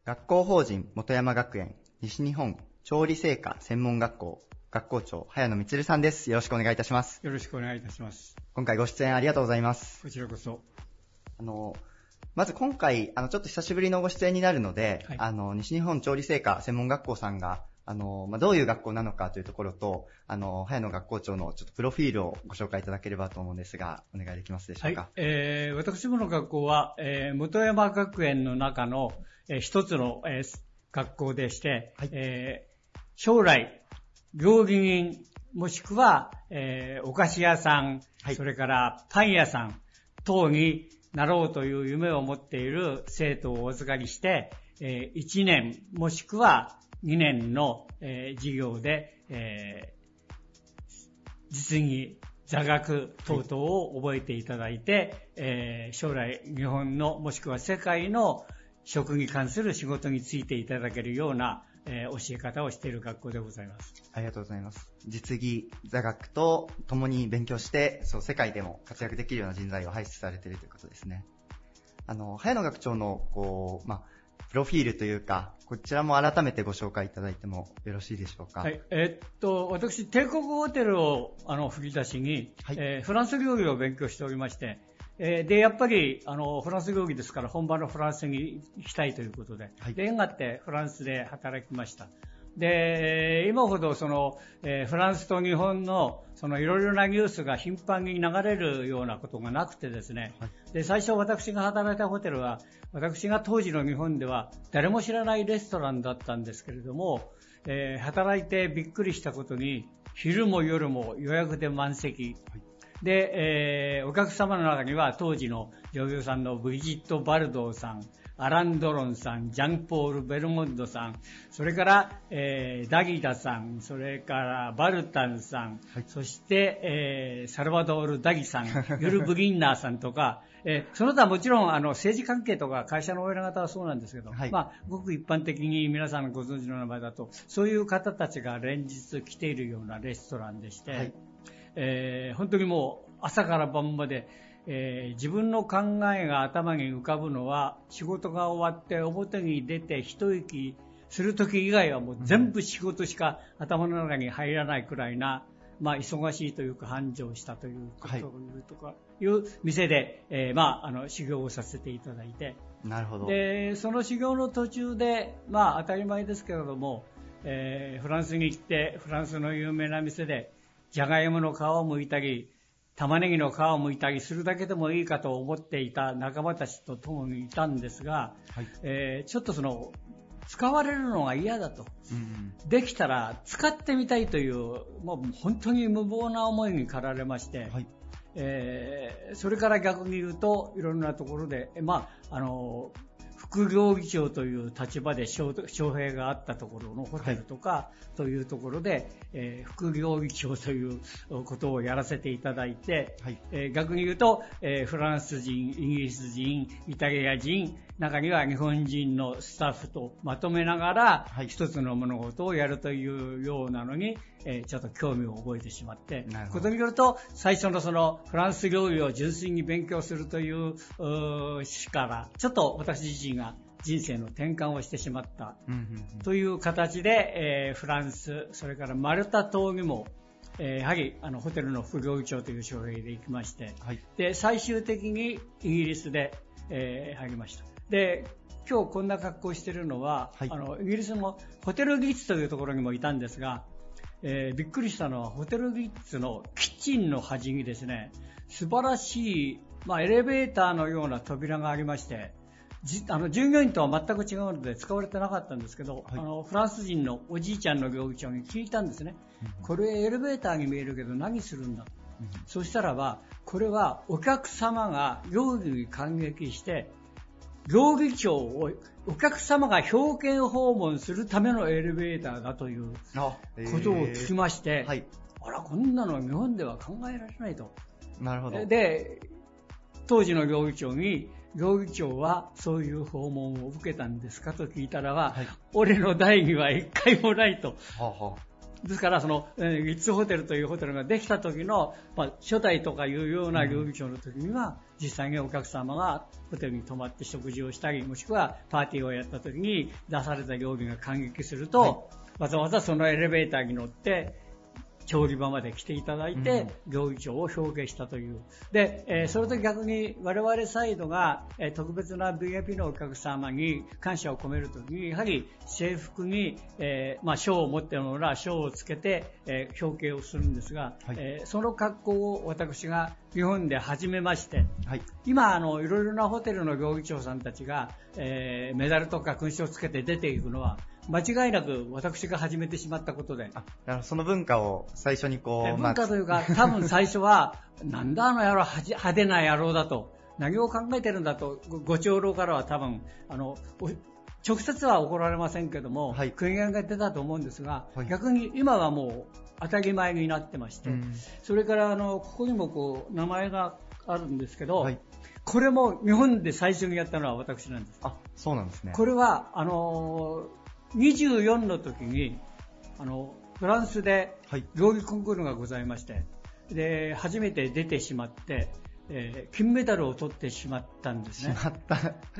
学校法人元山学園西日本調理製菓専門学校学校長早野光さんです。よろしくお願いいたします。よろしくお願いいたします。今回ご出演ありがとうございます。こちらこそ。あの、まず今回、あの、ちょっと久しぶりのご出演になるので、はいあの、西日本調理製菓専門学校さんが、あの、まあ、どういう学校なのかというところと、あの、早野学校長のちょっとプロフィールをご紹介いただければと思うんですが、お願いできますでしょはいうか。。えー、私どもの学校は、えー、元山学園の中の、えー一つの、えー学校でして、はいえー将来、料理人、もしくは、えーお菓子屋さん、はい。それからパン屋さん等になろうという夢を持っている生徒をお預かりして、え1年もしくは2年の、えー授業で、えー実技、座学等々を覚えていただいて、えー将来日本のもしくは世界の食に関する仕事についていただけるような、えー教え方をしている学校でございます。ありがとうございます。実技、座学と共に勉強して、そう、世界でも活躍できるような人材を輩出されているということですね。あの、早野学長の、こう、まあ、プロフィールというか、こちらも改めてご紹介いただいてもよろしいでしょうか？はい。えーっと、私、帝国ホテルを、あの、吹き出しに、はいえーフランス料理を勉強しておりまして、えーで、やっぱり、あの、フランス料理ですから、本場のフランスに行きたいということで、はい。で、縁があってフランスで働きました。で、今ほどその、えーフランスと日本のそのいろいろなニュースが頻繁に流れるようなことがなくてですね、はい。で、最初私が働いたホテルは、私が当時の日本では誰も知らないレストランだったんですけれども、えー働いてびっくりしたことに、昼も夜も予約で満席。で、えーお客様の中には当時の女優さんのブリジット・バルドーさん、アラン・ドロンさん、ジャンポール・ベルモンドさん、それから、えーダギダさん、それからバルタンさん、そして、えーサルバドール・ダギさん、ユル・ブリンナーさんとか、えーその他もちろんあの政治関係とか会社のお偉方はそうなんですけど、はい。まあ、ごく一般的に皆さんご存知の名前だと、そういう方たちが連日来ているようなレストランでして、はいえー本当にもう朝から晩まで、えー自分の考えが頭に浮かぶのは仕事が終わって表に出て一息する時以外はもう全部仕事しか頭の中に入らないくらいな、まあ、忙しいというか繁盛したということはいとかいう店で、えーまあ、あの修行をさせていただいて、なるほど。でその修行の途中で、まあ、当たり前ですけれども、えーフランスに行ってフランスの有名な店でじゃがいもの皮を剥いたり玉ねぎの皮を剥いたりするだけでもいいかと思っていた仲間たちと共にいたんですが、はい。えーちょっとその使われるのが嫌だと。うんできたら使ってみたいという、もう本当に無謀な思いに駆られまして、はい。えーそれから逆に言うと、いろんなところで、えまあ、あの、副料理長という立場で招招聘があったところのホテルとか、というところで、えー副料理長ということをやらせていただいて、はい。えー逆に言うと、えーフランス人、イギリス人、イタリア人、中には日本人のスタッフとまとめながら、一つの物事をやるというようなのに、えーちょっと興味を覚えてしまって、ことによると、最初のそのフランス料理を純粋に勉強するという詩から、ちょっと私自身が人生の転換をしてしまったという形で、えーフランス、それからマルタ島にも、えーやはりあのホテルの副料理長という招聘で行きまして、はい。で最終的にイギリスで、えー入りました。で今日こんな格好をしているのは、はい。あのイギリスのホテルギッツというところにもいたんですが、えーびっくりしたのはホテルギッツのキッチンの端にですね素晴らしい、まあ、エレベーターのような扉がありましてじあの従業員とは全く違うので使われてなかったんですけど、あのフランス人のおじいちゃんの料理長に聞いたんですね、これエレベーターに見えるけど何するんだ、そしたらばこれはお客様が料理に感激して料理長をお客様が表敬訪問するためのエレベーターだというあことを聞きまして、はい。あら、こんなの日本では考えられないと。なるほど。で、当時の料理長に、料理長はそういう訪問を受けたんですかと聞いたらば、俺の代には一回もないと。はあはですから、その、えーリッツホテルというホテルができた時の、まあ、初代とかいうような料理長の時には、実際にお客様がホテルに泊まって食事をしたり、もしくはパーティーをやった時に出された料理が感激すると、わざわざそのエレベーターに乗って、調理場まで来ていただいて、料理長を表敬したという。で、えーそれと逆に我々サイドが、えー特別な VIP のお客様に感謝を込めるときに、やはり制服に、えーまあ、賞を持っているのなら賞をつけて、えー表敬をするんですが、えーその格好を私が日本で始めまして、今あの、いろいろなホテルの料理長さんたちが、えーメダルとか勲章をつけて出ていくのは、間違いなく私が始めてしまったことで、だからその文化を最初にこう、え文化というか、(laughs) 多分最初は、なんだあの野郎、派手な野郎だと、何を考えてるんだと、ごご長老からは多分、あの、お直接は怒られませんけども、苦言が出たと思うんですが、逆に今はもう当たり前になってまして、それからあの、ここにもこう、名前があるんですけど、これも日本で最初にやったのは私なんです。あ、そうなんですね。これは、あのー24の時に、あの、フランスで料理コンクールがございまして、で、初めて出てしまって、えー金メダルを取ってしまったんですね。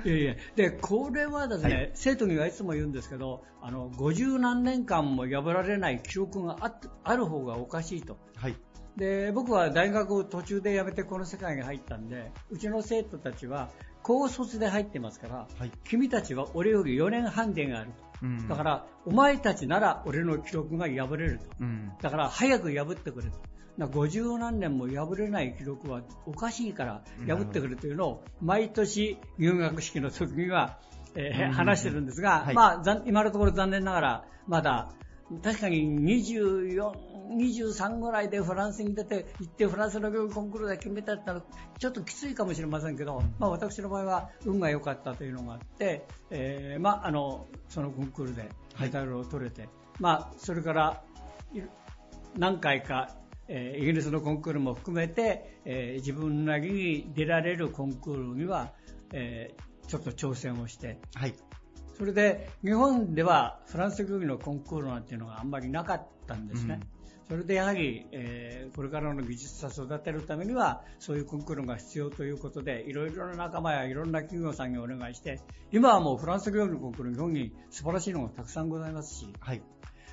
いやいやで、これはですね、はい生徒にはいつも言うんですけど、あの、50何年間も破られない記憶があっある方がおかしいと。はい。で、僕は大学を途中で辞めてこの世界に入ったんで、うちの生徒たちは高卒で入ってますから、君たちは俺より4年半でがあると。うんだから、お前たちなら俺の記録が破れると。うん。だから、早く破ってくれと。な50何年も破れない記録はおかしいから破ってくれというのを毎年入学式の時には、えーうん話してるんですが、はいまあ残今のところ残念ながらまだ確かに24、23ぐらいでフランスに出て行ってフランスの料理コンクールで決めたったらちょっときついかもしれませんけど、まあ、私の場合は運が良かったというのがあって、えーまあ、あのそのコンクールでメダルを取れて、まあ、それからい何回か、えーイギリスのコンクールも含めて、えー自分なりに出られるコンクールには、えーちょっと挑戦をして、それで日本ではフランス料理のコンクールなんていうのがあんまりなかったんですね。それでやはり、えーこれからの技術者を育てるためにはそういうコンクールが必要ということでいろいろな仲間やいろんな企業さんにお願いして今はもうフランス料理のコンクール日本に素晴らしいのがたくさんございますし、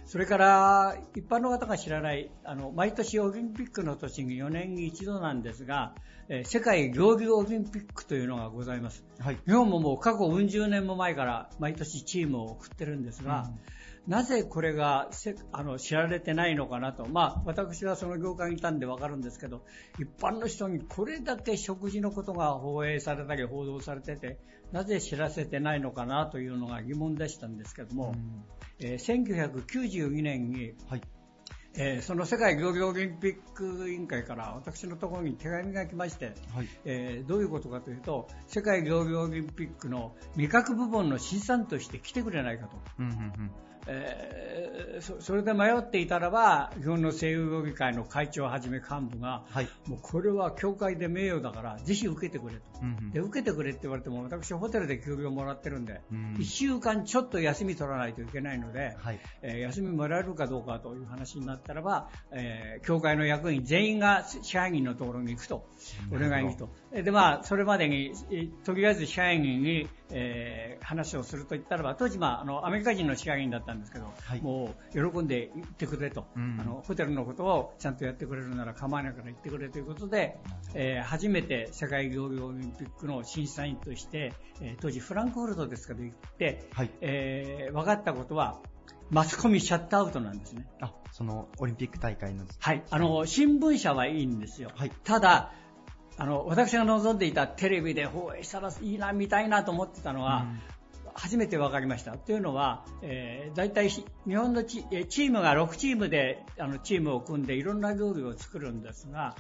それから一般の方が知らないあの毎年オリンピックの年に4年に一度なんですが、えー世界料理オリンピックというのがございます、日本ももう過去うん十年も前から毎年チームを送ってるんですが、なぜこれがせあの知られてないのかなと、まあ、私はその業界にいたんで分かるんですけど一般の人にこれだけ食事のことが放映されたり報道されててなぜ知らせてないのかなというのが疑問でしたんですけども、えー1992年に、えーその世界料理オリンピック委員会から私のところに手紙が来まして、えーどういうことかというと世界料理オリンピックの味覚部門の審査員として来てくれないかと。えーそそれで迷っていたらば、日本の声優協議会の会長をはじめ幹部が、もうこれは協会で名誉だから、ぜひ受けてくれと、で。受けてくれって言われても、私、ホテルで給料もらってるんで、1週間ちょっと休み取らないといけないので、えー休みもらえるかどうかという話になったらば、えー協会の役員全員が支配人のところに行くと、お願いに行くと。で、まあ、それまでに、えとりあえず支配人に、えー話をすると言ったらば、当時、まあ、あの、アメリカ人の支配人だったんですけど、もう、喜んで行ってくれと、あの、ホテルのことをちゃんとやってくれるなら構わないから行ってくれということで、えー初めて世界競技オリンピックの審査員として、えー当時フランクフルトですかで行って、えー分かったことは、マスコミシャットアウトなんですね。あ、そのオリンピック大会の。はい。あの、新聞社はいいんですよ。ただ、あの、私が望んでいたテレビで放映したらいいな、見たいなと思ってたのは、初めて分かりました。というのは、えー、大体し日本のチえーチームが6チームであのチームを組んでいろんな料理を作るんですが、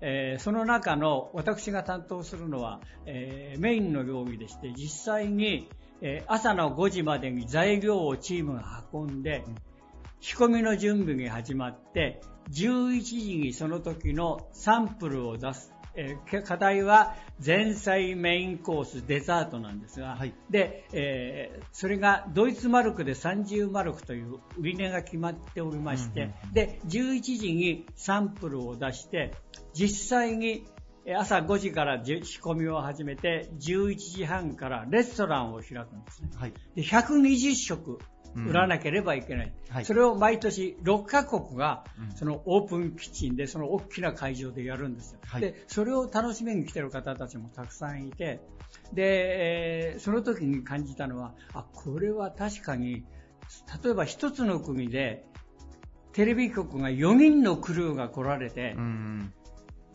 えーその中の私が担当するのは、えーメインの料理でして実際に、えー朝の5時までに材料をチームが運んで、仕込みの準備が始まって11時にその時のサンプルを出す。えーけ課題は前菜メインコースデザートなんですが、で、えーそれがドイツマルクで30マルクという売り値が決まっておりまして、で、11時にサンプルを出して、実際にえー朝5時からじ仕込みを始めて、11時半からレストランを開くんですね。で120食売らなければいけない。はい。それを毎年6カ国が、そのオープンキッチンで、その大きな会場でやるんですよ。はい。で、それを楽しみに来てる方たちもたくさんいて、で、えーその時に感じたのは、あ、これは確かに、例えば一つの国で、テレビ局が4人のクルーが来られて、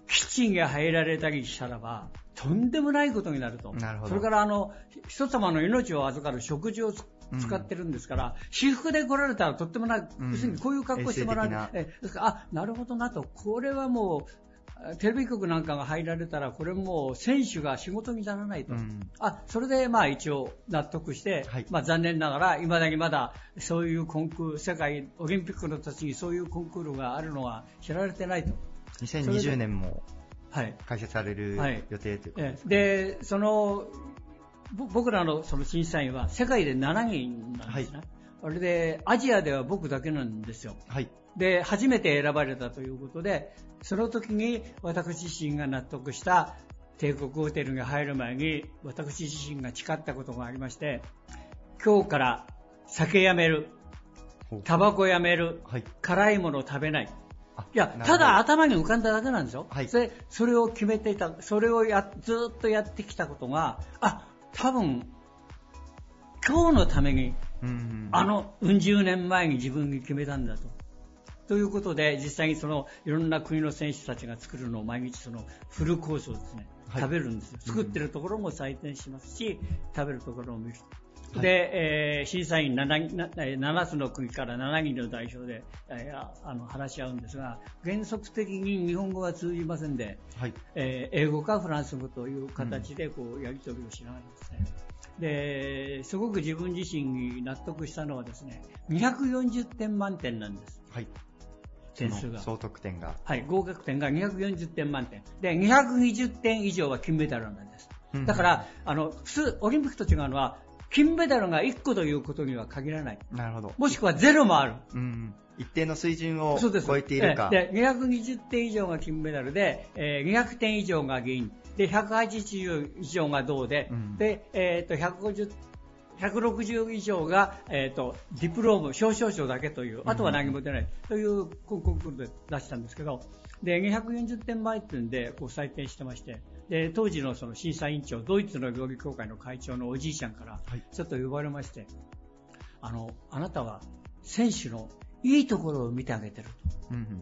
キッチンが入られたりしたらば、とんでもないことになると。なるほどそれから、あの、人様の命を預かる食事をつ使ってるんですから、私服で来られたらとってもない、うん要するにこういう格好してもらう。えあ、なるほどなと。これはもう、テレビ局なんかが入られたら、これもう選手が仕事にならないと。あ、それでまあ一応納得して、まあ残念ながら、未だにまだそういうコンクール、世界オリンピックの時にそういうコンクールがあるのは知られてないと。2020年もはい開設されるはい。予定ということえですか、で、その、ぼ僕らのその審査員は世界で7人なんですね。あれで、アジアでは僕だけなんですよ。で、初めて選ばれたということで、その時に私自身が納得した帝国ホテルに入る前に私自身が誓ったことがありまして、今日から酒やめる、タバコやめる、辛いもの食べない。いや、ただ頭に浮かんだだけなんですよ。それそれを決めていた、それをやずっとやってきたことが、あ、多分、今日のために、あの、うん十年前に自分に決めたんだと。ということで、実際にその、いろんな国の選手たちが作るのを毎日その、フルコースをですね、はい食べるんですよ。作ってるところも採点しますし、食べるところも見る。はいで、えー審査員 7, なえー7つの国から7人の代表で、えーああの話し合うんですが、原則的に日本語は通じませんで、えー英語かフランス語という形でこうやり取りをしながらですね、ですごく自分自身に納得したのはですね、240点満点なんです。点数が。総得点が。はい、合格点が240点満点。で、220点以上は金メダルなんです。うんだから、あの、普通、オリンピックと違うのは、金メダルが1個ということには限らない。なるほど。もしくはゼロもある。うん。一定の水準を超えているか。ええで、220点以上が金メダルで、えー200点以上が銀。で、180以上が銅で、で、えっ、と、150、160以上が、えっ、と、ディプローム、表彰書だけという、あとは何も出ないというコンクールで出したんですけど、で、240点満点でこう採点してまして、で、当時のその審査委員長、ドイツの料理協会の会長のおじいちゃんから、ちょっと呼ばれまして、あの、あなたは選手のいいところを見てあげてると。うん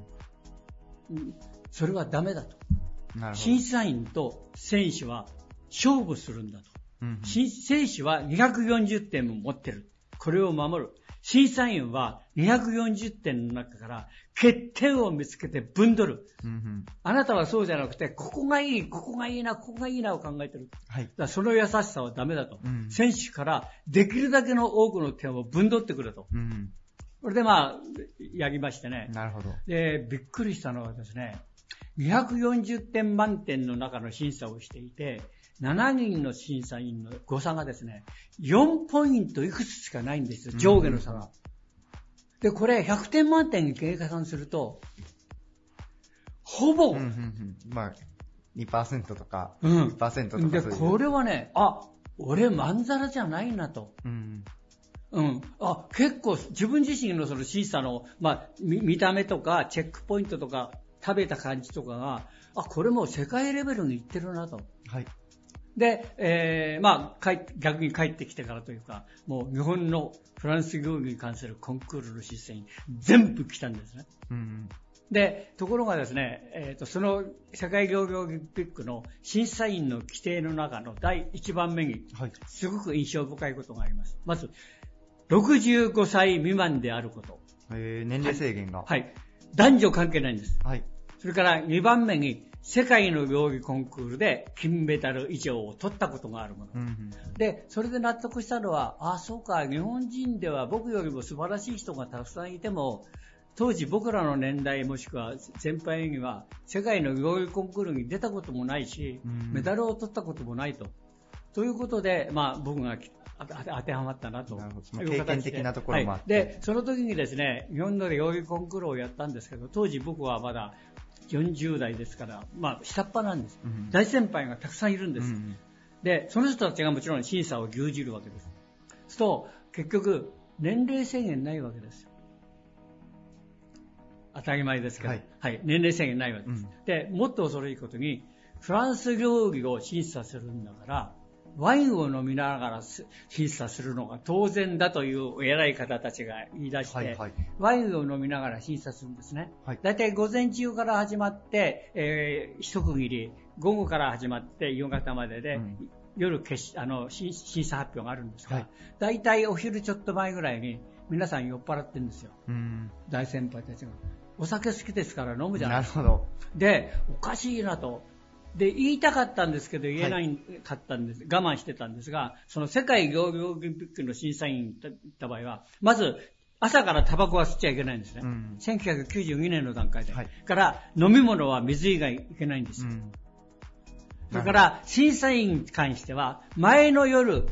それはダメだと。審査員と選手は勝負するんだと。うんし選手は240点も持ってる。これを守る。審査員は240点の中から欠点を見つけてぶんどる。うんあなたはそうじゃなくて、ここがいい、ここがいいな、ここがいいなを考えてる。はいその優しさはダメだと。うん選手からできるだけの多くの点をぶんどってくれと。うんそれでまあ、やりましてね。なるほど。で、びっくりしたのはですね、240点満点の中の審査をしていて、7人の審査員の誤差がですね、4ポイントいくつしかないんですよ、上下の差が。で、これ100点満点に計算すると、ほぼ、うんうんうんまあ、2%とか、うん1%とかで。これはね、あ、俺まんざらじゃないなと。うん。うん。あ、結構自分自身のその審査の、まあ、見見た目とか、チェックポイントとか、食べた感じとかが、あ、これもう世界レベルにいってるなと。はい。で、えー、まあ、帰って逆に帰ってきてからというか、もう日本のフランス料理に関するコンクールの審査員、全部来たんですね。うん。で、ところがですね、えー、とその世界料理オリンピックの審査員の規定の中の第1番目に、すごく印象深いことがあります。まず、65歳未満であること。えー、年齢制限が。はい。男女関係ないんです。はい。それから2番目に、世界の料理コンクールで金メダル以上を取ったことがあるもの。うんうん。で、それで納得したのは、ああ、そうか、日本人では僕よりも素晴らしい人がたくさんいても、当時僕らの年代もしくは先輩には世界の料理コンクールに出たこともないし、うんメダルを取ったこともないと。ということで、まあ僕が当てはまったなと。なるほどそのいう形で経験的なところもあってはいで、その時にですね、日本の料理コンクールをやったんですけど、当時僕はまだ40代ですから、まあ下っ端なんです。うん大先輩がたくさんいるんです。うんで、その人たちがもちろん審査を牛耳るわけです。すると、結局、年齢制限ないわけですよ。当たり前ですけど、ははいい、年齢制限ないわけです。で、もっと恐ろしいことに、フランス料理を審査するんだから、ワインを飲みながらす審査するのが当然だという偉い方たちが言い出して、はいはいワインを飲みながら審査するんですね。はいだいたい午前中から始まって、えー一区切り、午後から始まって夕方までで、うん夜決しあの審審査発表があるんですが、はいだいたいお昼ちょっと前ぐらいに皆さん酔っ払ってるんですよ。うん。大先輩たちが。お酒好きですから飲むじゃないですか。なるほど。で、おかしいなと。で、言いたかったんですけど言えないかったんです、我慢してたんですが、その世界料理オリンピックの審査員だった場合は、まず、朝からタバコは吸っちゃいけないんですね。うん1992年の段階で。はいから、飲み物は水以外いけないんですよ。うん。それから、審査員に関しては、前の夜、パ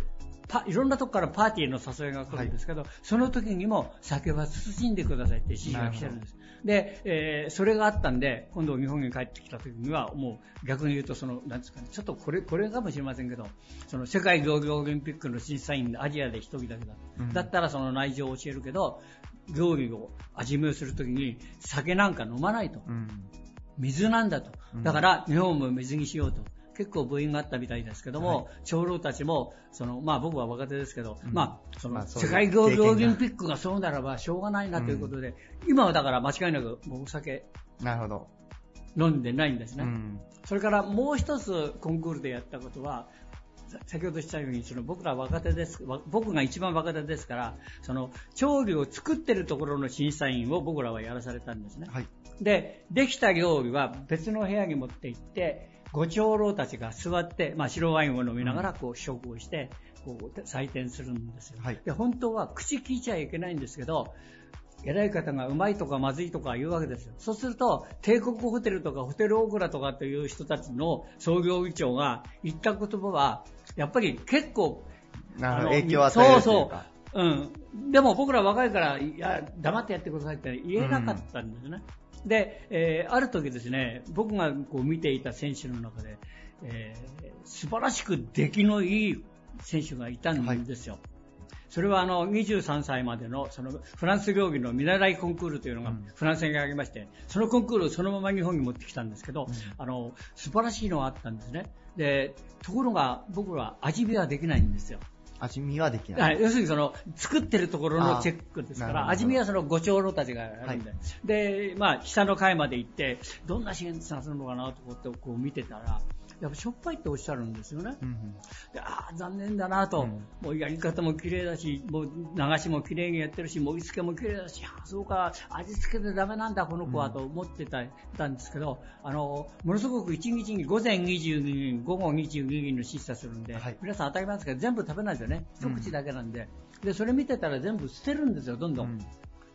いろんなとこからパーティーの誘いが来るんですけど、その時にも酒は慎んでくださいって指示が来てるんです。で、えーそれがあったんで、今度日本に帰ってきた時には、もう逆に言うと、その、なんですかね、ちょっとこれ、これかもしれませんけど、その世界料理オリンピックの審査員でアジアで一人だけだ。うんだったらその内情を教えるけど、料理を味見をするときに酒なんか飲まないと。うん。水なんだとうん。だから日本も水にしようと。結構部員があったみたいですけども、長老たちも、その、まあ僕は若手ですけど、うんまあ、その、世界料理オリンピックがそうならばしょうがないなということで、今はだから間違いなくお酒なるほど。飲んでないんですね。うん。それからもう一つコンクールでやったことは、さ先ほど言ったように、その僕ら若手です、わ僕が一番若手ですから、その調理を作ってるところの審査員を僕らはやらされたんですね。はい。で、できた料理は別の部屋に持って行って、ご長老たちが座って、まあ、白ワインを飲みながらこう試食をして、こう採点するんですよ。はいで、本当は口聞いちゃいけないんですけど、偉い方がうまいとかまずいとか言うわけですよ。そうすると、帝国ホテルとかホテルオークラとかという人たちの創業議長が言った言葉は、やっぱり結構。あの影響を与えるそうか。そう。うん。でも僕ら若いから、いや、黙ってやってくださいって言えなかったんですね。で、えーある時ですね、僕がこう見ていた選手の中で、えー素晴らしく出来のいい選手がいたんですよ。それはあの23歳までのそのフランス料理の見習いコンクールというのがフランスにありまして、そのコンクールをそのまま日本に持ってきたんですけど、あの素晴らしいのがあったんですね。で、ところが僕は味見はできないんですよ。味見はできない。はい、要するにその作ってるところのチェックですから、味見はそのご長老たちがやるんで、で、まあ、下の階まで行って、どんな支援させるのかなと思ってこう見てたら、やっぱしょっぱいっておっしゃるんですよね。うんでああ、残念だなと、もうやり方も綺麗だし、もう流しも綺麗にやってるし、盛り付けも綺麗だし、ああそうか、味付けでダメなんだ、この子はと思ってた,、たんですけど、あの、ものすごく1日に午前22人、午後22人の審査するんで、皆さん当たり前ですけど、全部食べないですよね。一口だけなんで。で、それ見てたら全部捨てるんですよ、どんどん。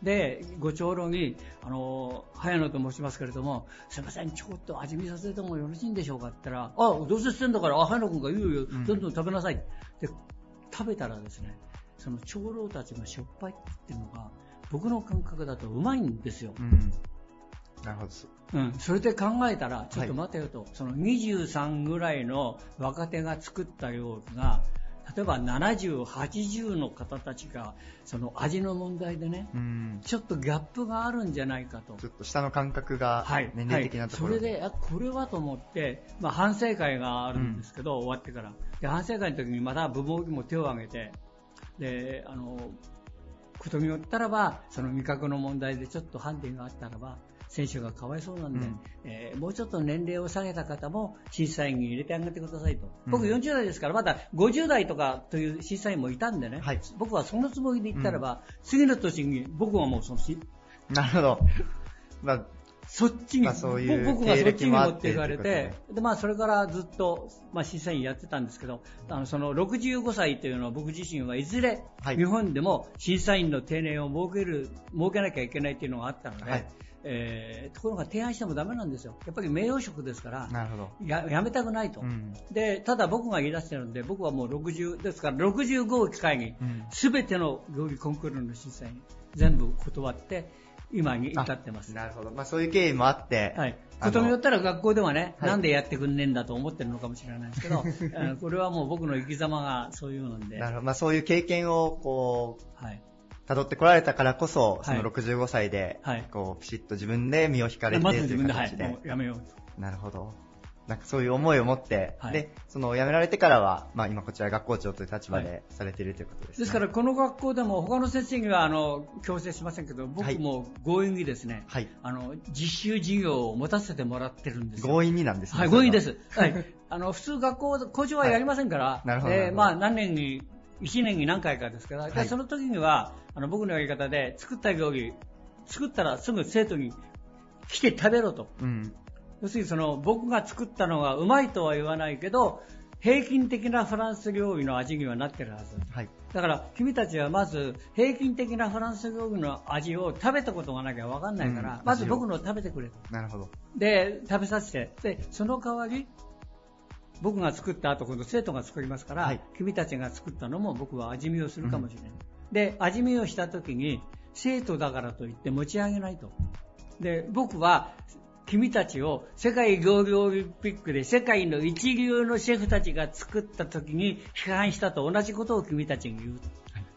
で、ご長老に、あの、早野と申しますけれども、すいません、ちょっと味見させてもよろしいんでしょうかって言ったら、あ、どうせしてんだから、あ、早野君が言うよ、どんどん食べなさい。で、食べたらですね、その長老たちがしょっぱいって言ってるのが、僕の感覚だとうまいんですよ。なるほど。うん、それで考えたら、ちょっと待てよと、その23ぐらいの若手が作った料理が、例えば70、80の方たちが、その味の問題でね、うん。ちょっとギャップがあるんじゃないかと。ちょっと下の感覚がはい、年齢的なところはいそれで、あこれはと思って、まあ、反省会があるんですけど、終わってから。で、反省会の時にまた部門にも手を挙げて、で、あの、ことによったらば、その味覚の問題でちょっとハンディがあったらば、選手がかわいそうなんで、うん。えーもうちょっと年齢を下げた方も審査員に入れてあげてくださいと。うん。僕40代ですから、まだ50代とかという審査員もいたんでね、はい。僕はそのつもりで言ったらば、次の年に僕はもうそのしなるほど。まあ、そっちに、まあそういうぼ僕がそっちに持っていかれってて、で、まあそれからずっと、まあ審査員やってたんですけど、あの、その65歳というのは僕自身はいずれ、はい。日本でも審査員の定年を設ける、設けなきゃいけないっていうのがあったので、はいえーところが提案してもダメなんですよ。やっぱり名誉職ですから、なるほど。ややめたくないと、うん。で、ただ僕が言い出してるんで、僕はもう60、ですから65を機会にうん、すべての料理コンクールの審査員、全部断って、今に至ってます。なるほど。まあそういう経緯もあって、はい。ことによったら学校ではね、はいなんでやってくんねえんだと思ってるのかもしれないですけど、(laughs) これはもう僕の生き様がそういうので、なるほど。まあそういう経験を、こう、はい。辿ってこられたからこそ、そはいの65歳で、はいこう、ピシッと自分で身を引かれてまというず自分で、はい、形で。もうやめようと。なるほど。なんかそういう思いを持って、はいで、その辞められてからは、まあ今こちら学校長という立場はでされているということですね。ですから、この学校でも他の先生にはあの強制しませんけど、僕も強引にですね、はい。あの実習授業を持たせてもらってるんですよ。強引になんですね。はい、強引です。はい。あの、普通学校、校長はやりませんから、いなるほどなるほどえーまあ何年に、1年に何回かですから、ではいその時には、あの、僕のやり方で作った料理、作ったらすぐ生徒に来て食べろと。うん。要するにその、僕が作ったのがうまいとは言わないけど、平均的なフランス料理の味にはなってるはず。はい。だから君たちはまず平均的なフランス料理の味を食べたことがなきゃ分かんないから、うんまず僕のを食べてくれと。なるほど。で、食べさせて、で、その代わり、僕が作った後、今度生徒が作りますから、はい君たちが作ったのも僕は味見をするかもしれない。で、味見をした時に、生徒だからといって持ち上げないと。で、僕は、君たちを世界料理オリンピックで世界の一流のシェフたちが作った時に批判したと同じことを君たちに言うと。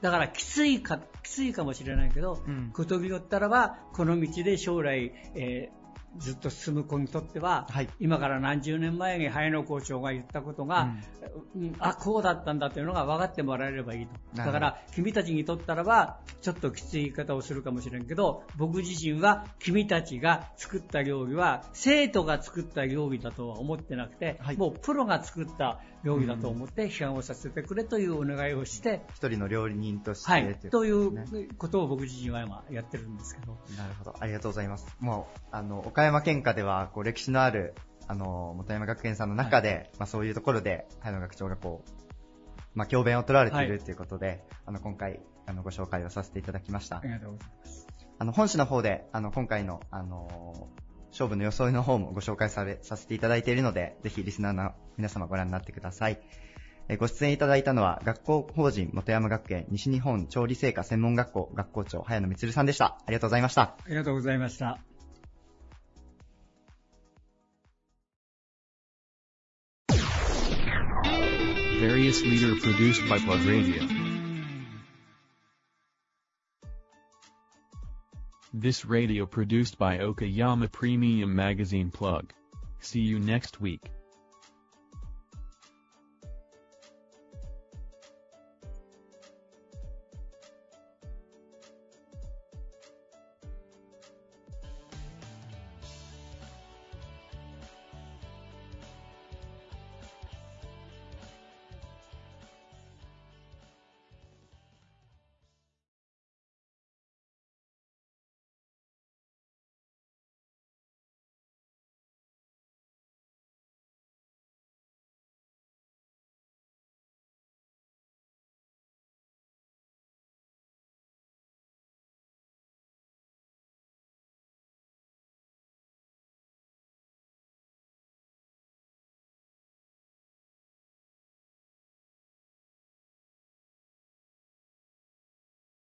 だからきついか、きついかもしれないけど、うんことによったらば、この道で将来、えーずっと進む子にとっては、はい今から何十年前に早野校長が言ったことが、うんあ、こうだったんだというのが分かってもらえればいいと。だから、君たちにとったらば、ちょっときつい言い方をするかもしれんけど、僕自身は君たちが作った料理は、生徒が作った料理だとは思ってなくて、はいもうプロが作った料理だと思って批判をさせてくれというお願いをして、一人の料理人として、はい、というねことを僕自身は今やってるんですけど。なるほど。ありがとうございます。もう、あの、岡山県下では、こう、歴史のある、あの、本山学園さんの中で、まあそういうところで、早野学長がこう、まあ教鞭を取られているはいということで、あの、今回、あの、ご紹介をさせていただきましたあ。りがとうございます。あの、本誌の方で、あの、今回の、あの勝負の装いの方もご紹介され、させていただいているので、ぜひリスナーの皆様ご覧になってください。えーご出演いただいたのは、学校法人本山学園西日本調理製菓専門学校学校長、早野光さんでした。ありがとうございました。ありがとうございました。Various leader produced by Plug Radio. This radio produced by Okayama Premium Magazine Plug. See you next week.